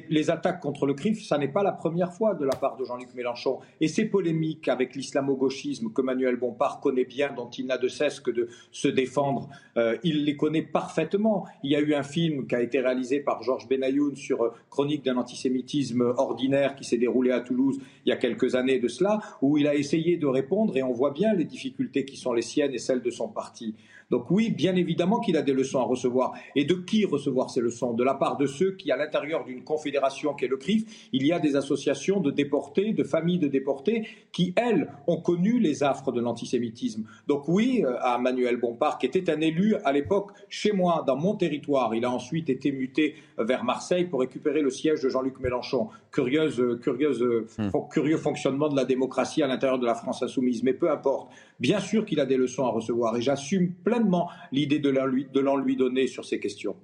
Les attaques contre le CRIF, ça n'est pas la première fois de la part de Jean-Luc Mélenchon. Et ces polémiques avec l'islamo-gauchisme que Manuel Bompard connaît bien, dont il n'a de cesse que de se défendre, euh, il les connaît parfaitement. Il y a eu un film qui a été réalisé par Georges Benayoun sur euh, Chronique d'un antisémitisme ordinaire qui s'est déroulé à Toulouse il y a quelques années de cela, où il a essayé de répondre et on voit bien les difficultés qui sont les siennes et celles de son parti. Donc oui, bien évidemment qu'il a des leçons à recevoir. Et de qui recevoir ces leçons? De la part de ceux qui, à l'intérieur d'une confédération qu'est le CRIF, il y a des associations de déportés, de familles de déportés, qui, elles, ont connu les affres de l'antisémitisme. Donc oui, euh, à Manuel Bompard, qui était un élu à l'époque chez moi, dans mon territoire, il a ensuite été muté vers Marseille pour récupérer le siège de Jean-Luc Mélenchon. Curieuse, euh, curieuse, euh, hmm. Curieux fonctionnement de la démocratie à l'intérieur de la France insoumise. Mais peu importe. Bien sûr qu'il a des leçons à recevoir et j'assume pleinement l'idée de l'en lui, donner sur ces questions.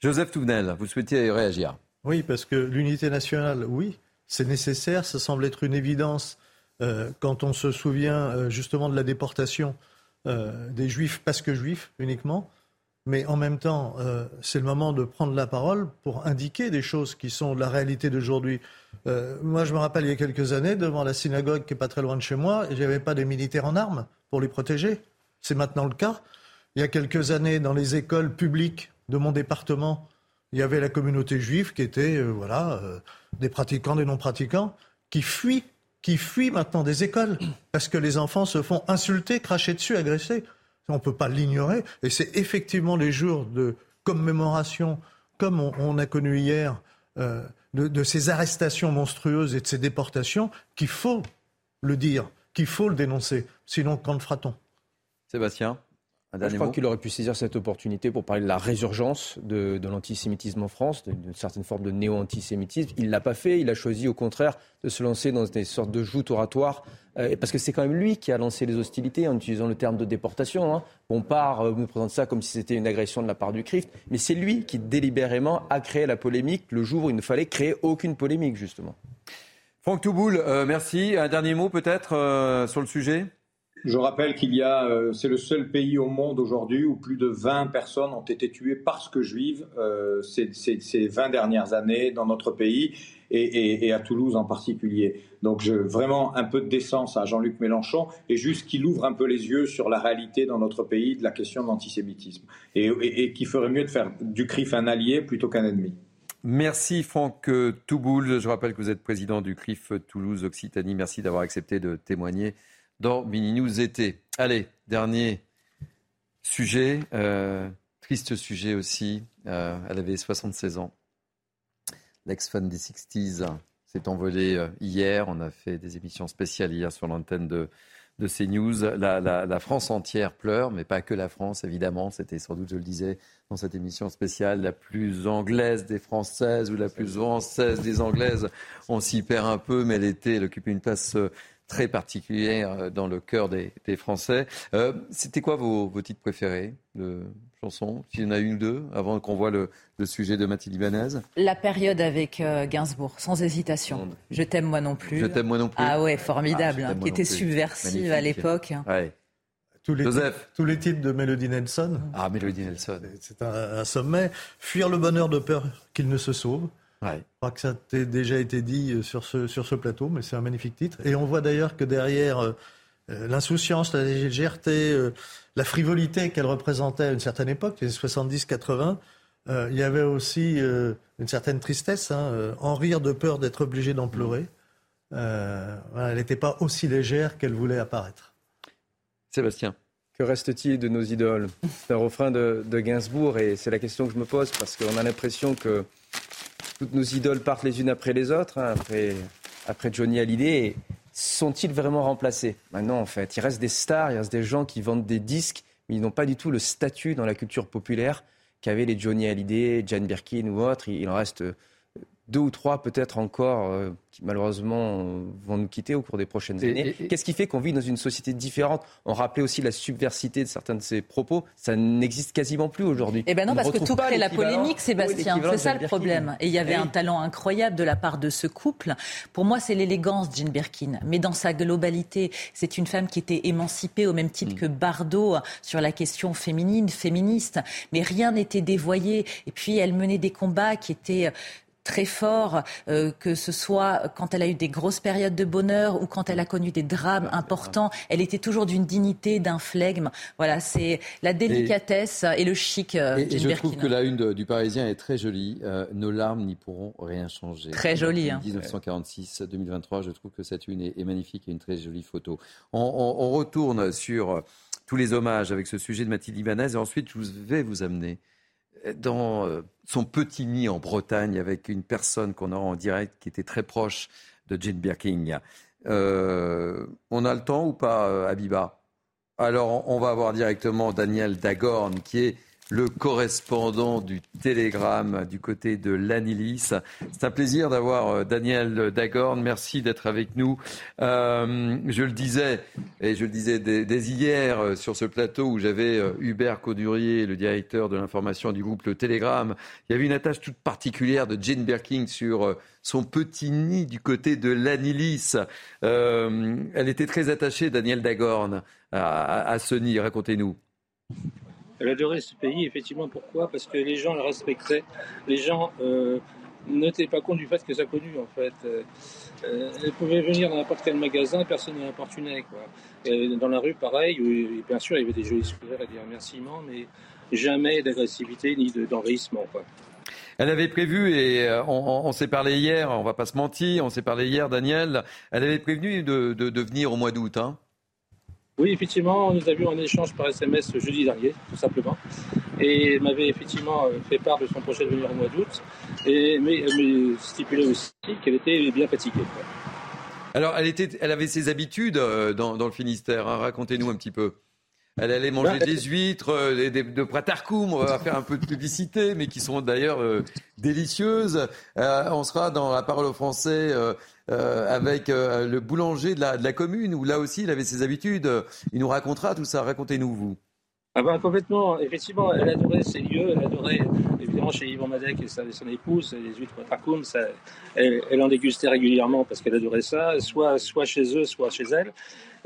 Joseph Touvenel, vous souhaitiez réagir Oui, parce que l'unité nationale, oui, c'est nécessaire, ça semble être une évidence euh, quand on se souvient euh, justement de la déportation euh, des juifs parce que juifs uniquement. Mais en même temps, c'est le moment de prendre la parole pour indiquer des choses qui sont de la réalité d'aujourd'hui. moi, je me rappelle il y a quelques années, devant la synagogue qui est pas très loin de chez moi, il n'y avait pas des militaires en armes pour les protéger. C'est maintenant le cas. Il y a quelques années, dans les écoles publiques de mon département, il y avait la communauté juive qui était, euh, voilà, euh, des pratiquants, des non-pratiquants, qui fuient, qui fuient maintenant des écoles parce que les enfants se font insulter, cracher dessus, agresser. On ne peut pas l'ignorer. Et c'est effectivement les jours de commémoration, comme on, a connu hier, euh, de, de, ces arrestations monstrueuses et de ces déportations, qu'il faut le dire, qu'il faut le dénoncer. Sinon, quand le fera-t-on? Sébastien je crois qu'il aurait pu saisir cette opportunité pour parler de la résurgence de, l'antisémitisme en France, d'une certaine forme de néo-antisémitisme. Il ne l'a pas fait, il a choisi au contraire de se lancer dans des sortes de joutes oratoires, euh, parce que c'est quand même lui qui a lancé les hostilités en utilisant le terme de déportation. Hein. Bompard euh, nous présente ça comme si c'était une agression de la part du CRIF, mais c'est lui qui délibérément a créé la polémique le jour où il ne fallait créer aucune polémique, justement. Franck Touboul, euh, merci. Un dernier mot peut-être sur le sujet? Je rappelle qu'il y a, euh, c'est le seul pays au monde aujourd'hui où plus de 20 personnes ont été tuées parce que juives euh, ces, ces, 20 dernières années dans notre pays et, à Toulouse en particulier. Donc je, vraiment un peu de décence à Jean-Luc Mélenchon et juste qu'il ouvre un peu les yeux sur la réalité dans notre pays de la question de l'antisémitisme et, et qui ferait mieux de faire du CRIF un allié plutôt qu'un ennemi. Merci Franck Touboul. Je rappelle que vous êtes président du CRIF Toulouse Occitanie. Merci d'avoir accepté de témoigner dans Mini News été. Allez, dernier sujet, euh, triste sujet aussi. Euh, elle avait 76 ans. L'ex-fan des 60s s'est envolée euh, hier. On a fait des émissions spéciales hier sur l'antenne de, de CNews. La, la, France entière pleure, mais pas que la France, évidemment. C'était sans doute, je le disais, dans cette émission spéciale, la plus anglaise des Françaises ou la plus française des Anglaises. On s'y perd un peu, mais elle était, elle occupait une place très particulière euh, dans le cœur des, Français. Euh, c'était quoi vos, titres préférés de chansons S'il y en a une ou deux, avant qu'on voit le, sujet de Mathilde Ibanez? La période avec euh, Gainsbourg, sans hésitation. Je t'aime moi non plus. Je t'aime moi non plus. Ah ouais, formidable, ah, qui était subversive à l'époque. Tous les, titres, tous les titres de Melody Nelson. Ah, Melody Nelson. C'est un, sommet. Fuir le bonheur de peur qu'il ne se sauve. Je crois que ça a déjà été dit euh, sur ce, sur ce plateau, mais c'est un magnifique titre. Et on voit d'ailleurs que derrière euh, euh, l'insouciance, la légèreté, la frivolité qu'elle représentait à une certaine époque, les 70-80, il y avait aussi une certaine tristesse, hein, en rire de peur d'être obligée d'en pleurer. elle n'était pas aussi légère qu'elle voulait apparaître. Sébastien. Que reste-t-il de nos idoles? C'est un refrain de, Gainsbourg et c'est la question que je me pose parce qu'on a l'impression que toutes nos idoles partent les unes après les autres, hein, après, après Johnny Hallyday. Sont-ils vraiment remplacés Maintenant, en fait, il reste des stars, il reste des gens qui vendent des disques, mais ils n'ont pas du tout le statut dans la culture populaire qu'avaient les Johnny Hallyday, Jane Birkin ou autres. Il en reste deux ou trois peut-être encore euh, qui malheureusement vont nous quitter au cours des prochaines années. Qu'est-ce qui fait qu'on vit dans une société différente? On rappelait aussi la subversité de certains de ses propos. Ça n'existe quasiment plus aujourd'hui. Eh bien non, parce que tout crée la polémique, Sébastien. C'est ça le problème. Et il y avait un talent incroyable de la part de ce couple. Pour moi, c'est l'élégance, Jean Birkin. Mais dans sa globalité, c'est une femme qui était émancipée au même titre mm. que Bardot sur la question féminine, féministe. Mais rien n'était dévoyé. Et puis, elle menait des combats qui étaient très fort, euh, que ce soit quand elle a eu des grosses périodes de bonheur ou quand elle a connu des drames importants. Elle était toujours d'une dignité, d'un flegme. Voilà, c'est la délicatesse et, le chic. Euh, et, je trouve que la une du Parisien est très jolie. Euh, nos larmes n'y pourront rien changer. Très jolie. Hein. 1946-2023, je trouve que cette une est, magnifique et une très jolie photo. On, on retourne sur tous les hommages avec ce sujet de Mathilde Ibanez et ensuite je vais vous amener dans euh, son petit nid en Bretagne avec une personne qu'on aura en direct qui était très proche de Jane Birkin. Euh, on a le temps ou pas, euh, Abiba Alors, on va avoir directement Daniel Dagorn, qui est le correspondant du Télégramme du côté de l'Anilis. C'est un plaisir d'avoir euh, Daniel Dagorn. Merci d'être avec nous. Euh, je le disais, et je le disais dès, hier euh, sur ce plateau où j'avais Hubert Caudurier, le directeur de l'information du groupe Le Télégramme. Il y avait une attache toute particulière de Jane Birkin sur son petit nid du côté de l'Anilis. elle était très attachée, Daniel Dagorn, à ce nid. Racontez-nous. Elle adorait ce pays, effectivement. Pourquoi? Parce que les gens le respectaient. Les gens euh, n'étaient pas compte du fait que ça connu, en fait. Euh, elle pouvait venir dans n'importe quel magasin, personne ne l'importunait. Dans la rue, pareil, où, bien sûr, il y avait des jolis sourires et des remerciements, mais jamais d'agressivité ni d'envahissement. Elle avait prévu, et euh, on, s'est parlé hier, on va pas se mentir, on s'est parlé hier, Daniel, elle avait prévenu de, de venir au mois d'août. Hein oui, effectivement, nous avions un échange par SMS jeudi dernier, tout simplement. Et elle m'avait effectivement euh, fait part de son projet de venir au mois d'août, et, mais elle me stipulait aussi qu'elle était bien fatiguée. Alors, elle, était, elle avait ses habitudes euh, dans, le Finistère, hein. racontez-nous un petit peu. Elle allait manger des huîtres, euh, de, de pratarkoum, on va faire un peu de publicité, mais qui sont d'ailleurs délicieuses. on sera dans la parole au français euh, avec euh, le boulanger de la, commune, où là aussi il avait ses habitudes. Il nous racontera tout ça. Racontez-nous, vous. Ah ben, complètement, effectivement, elle adorait ces lieux, elle adorait évidemment chez Yvon Madec et son épouse, les huîtres Tracoum, elle, elle, en dégustait régulièrement parce qu'elle adorait ça, soit, soit chez eux, soit chez elle,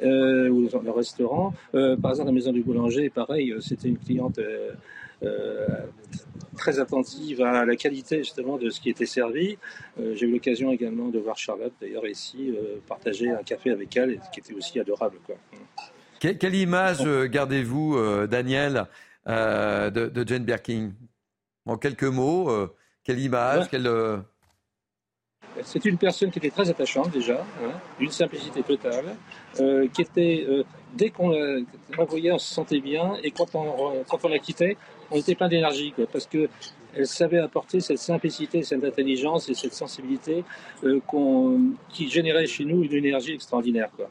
euh, ou dans le restaurant. par exemple, la maison du boulanger, pareil, c'était une cliente très attentive à la qualité justement de ce qui était servi. Euh, j'ai eu l'occasion également de voir Charlotte d'ailleurs ici euh, partager un café avec elle, qui était aussi adorable. Quoi. quelle image euh, gardez-vous, Daniel, de, Jane Birkin? En quelques mots, quelle image C'est une personne qui était très attachante déjà, hein, d'une simplicité totale, qui était, dès qu'on la voyait, on se sentait bien, et quand on, quand on la quittait, on était plein d'énergie, parce que elle savait apporter cette simplicité, cette intelligence et cette sensibilité euh, qui générait chez nous une énergie extraordinaire. Quoi.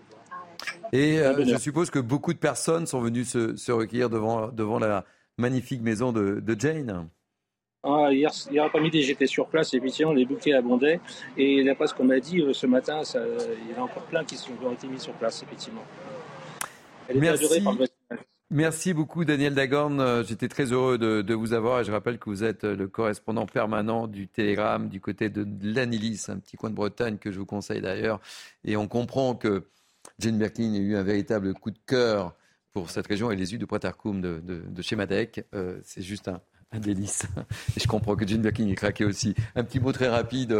Et euh, je suppose que beaucoup de personnes sont venues se, recueillir devant, devant la magnifique maison de, Jane. Ah, hier, hier après-midi, j'étais sur place, effectivement, les bouquets abondaient. Et d'après ce qu'on m'a dit, euh, ce matin, il y en a encore plein qui, sont, ont été mis sur place, effectivement. Elle Merci. par le Merci beaucoup Daniel Dagorn. Euh, j'étais très heureux de, vous avoir et je rappelle que vous êtes euh, le correspondant permanent du Télégramme du côté de l'Anilis, un petit coin de Bretagne que je vous conseille d'ailleurs. Et on comprend que Jane Birkin a eu un véritable coup de cœur pour cette région et les huiles de Pratarkoum de, de, chez Madec. Euh, c'est juste un, délice. <laughs> Et je comprends que Jane Birkin est craqué aussi. Un petit mot très rapide.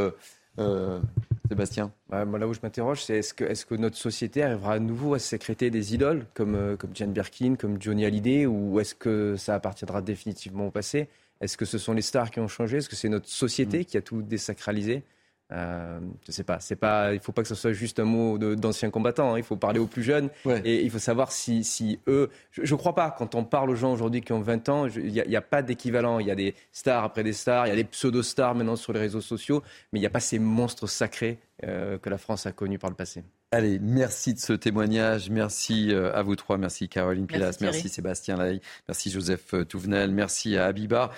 Sébastien. Moi, Là où je m'interroge, c'est est-ce que, est que, notre société arrivera à nouveau à sécréter des idoles comme, euh, comme Jane Birkin, comme Johnny Hallyday, ou est-ce que ça appartiendra définitivement au passé? Est-ce que ce sont les stars qui ont changé? Est-ce que c'est notre société mm. qui a tout désacralisé? Euh, je sais pas, c'est pas, il faut pas que ce soit juste un mot d'anciens combattants. Hein. Il faut parler aux plus jeunes et il faut savoir si, si eux. Je, ne crois pas quand on parle aux gens aujourd'hui qui ont 20 ans, il n'y a, a, pas d'équivalent. Il y a des stars après des stars, il y a des pseudo-stars maintenant sur les réseaux sociaux, mais il n'y a pas ces monstres sacrés euh, que la France a connus par le passé. Allez, merci de ce témoignage. Merci euh, à vous trois. Merci Caroline Pilas. Merci, Sébastien Lay. Merci Joseph euh, Touvenel. Merci à Abiba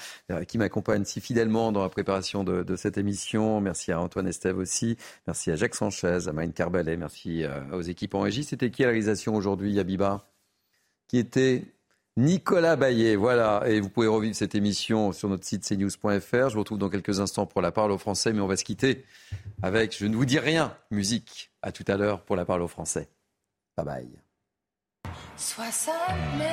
qui m'accompagne si fidèlement dans la préparation de, cette émission. Merci à Antoine Estève aussi. Merci à Jacques Sanchez, à Marine Carbalet. Merci aux équipes en régie. C'était qui la réalisation aujourd'hui, Abiba Qui était Nicolas Baillet, voilà, et vous pouvez revivre cette émission sur notre site cnews.fr. Je vous retrouve dans quelques instants pour la parole au français, mais on va se quitter avec Je ne vous dis rien, musique. À tout à l'heure pour la parole au français. Bye bye. 69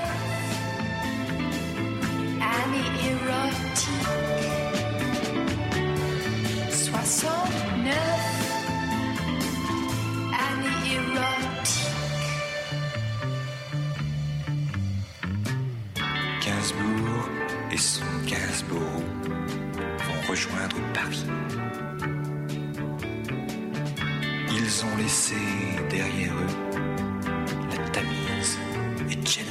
année érotique 69 Et son Gainsbourg vont rejoindre Paris. Ils ont laissé derrière eux la Tamise et Jen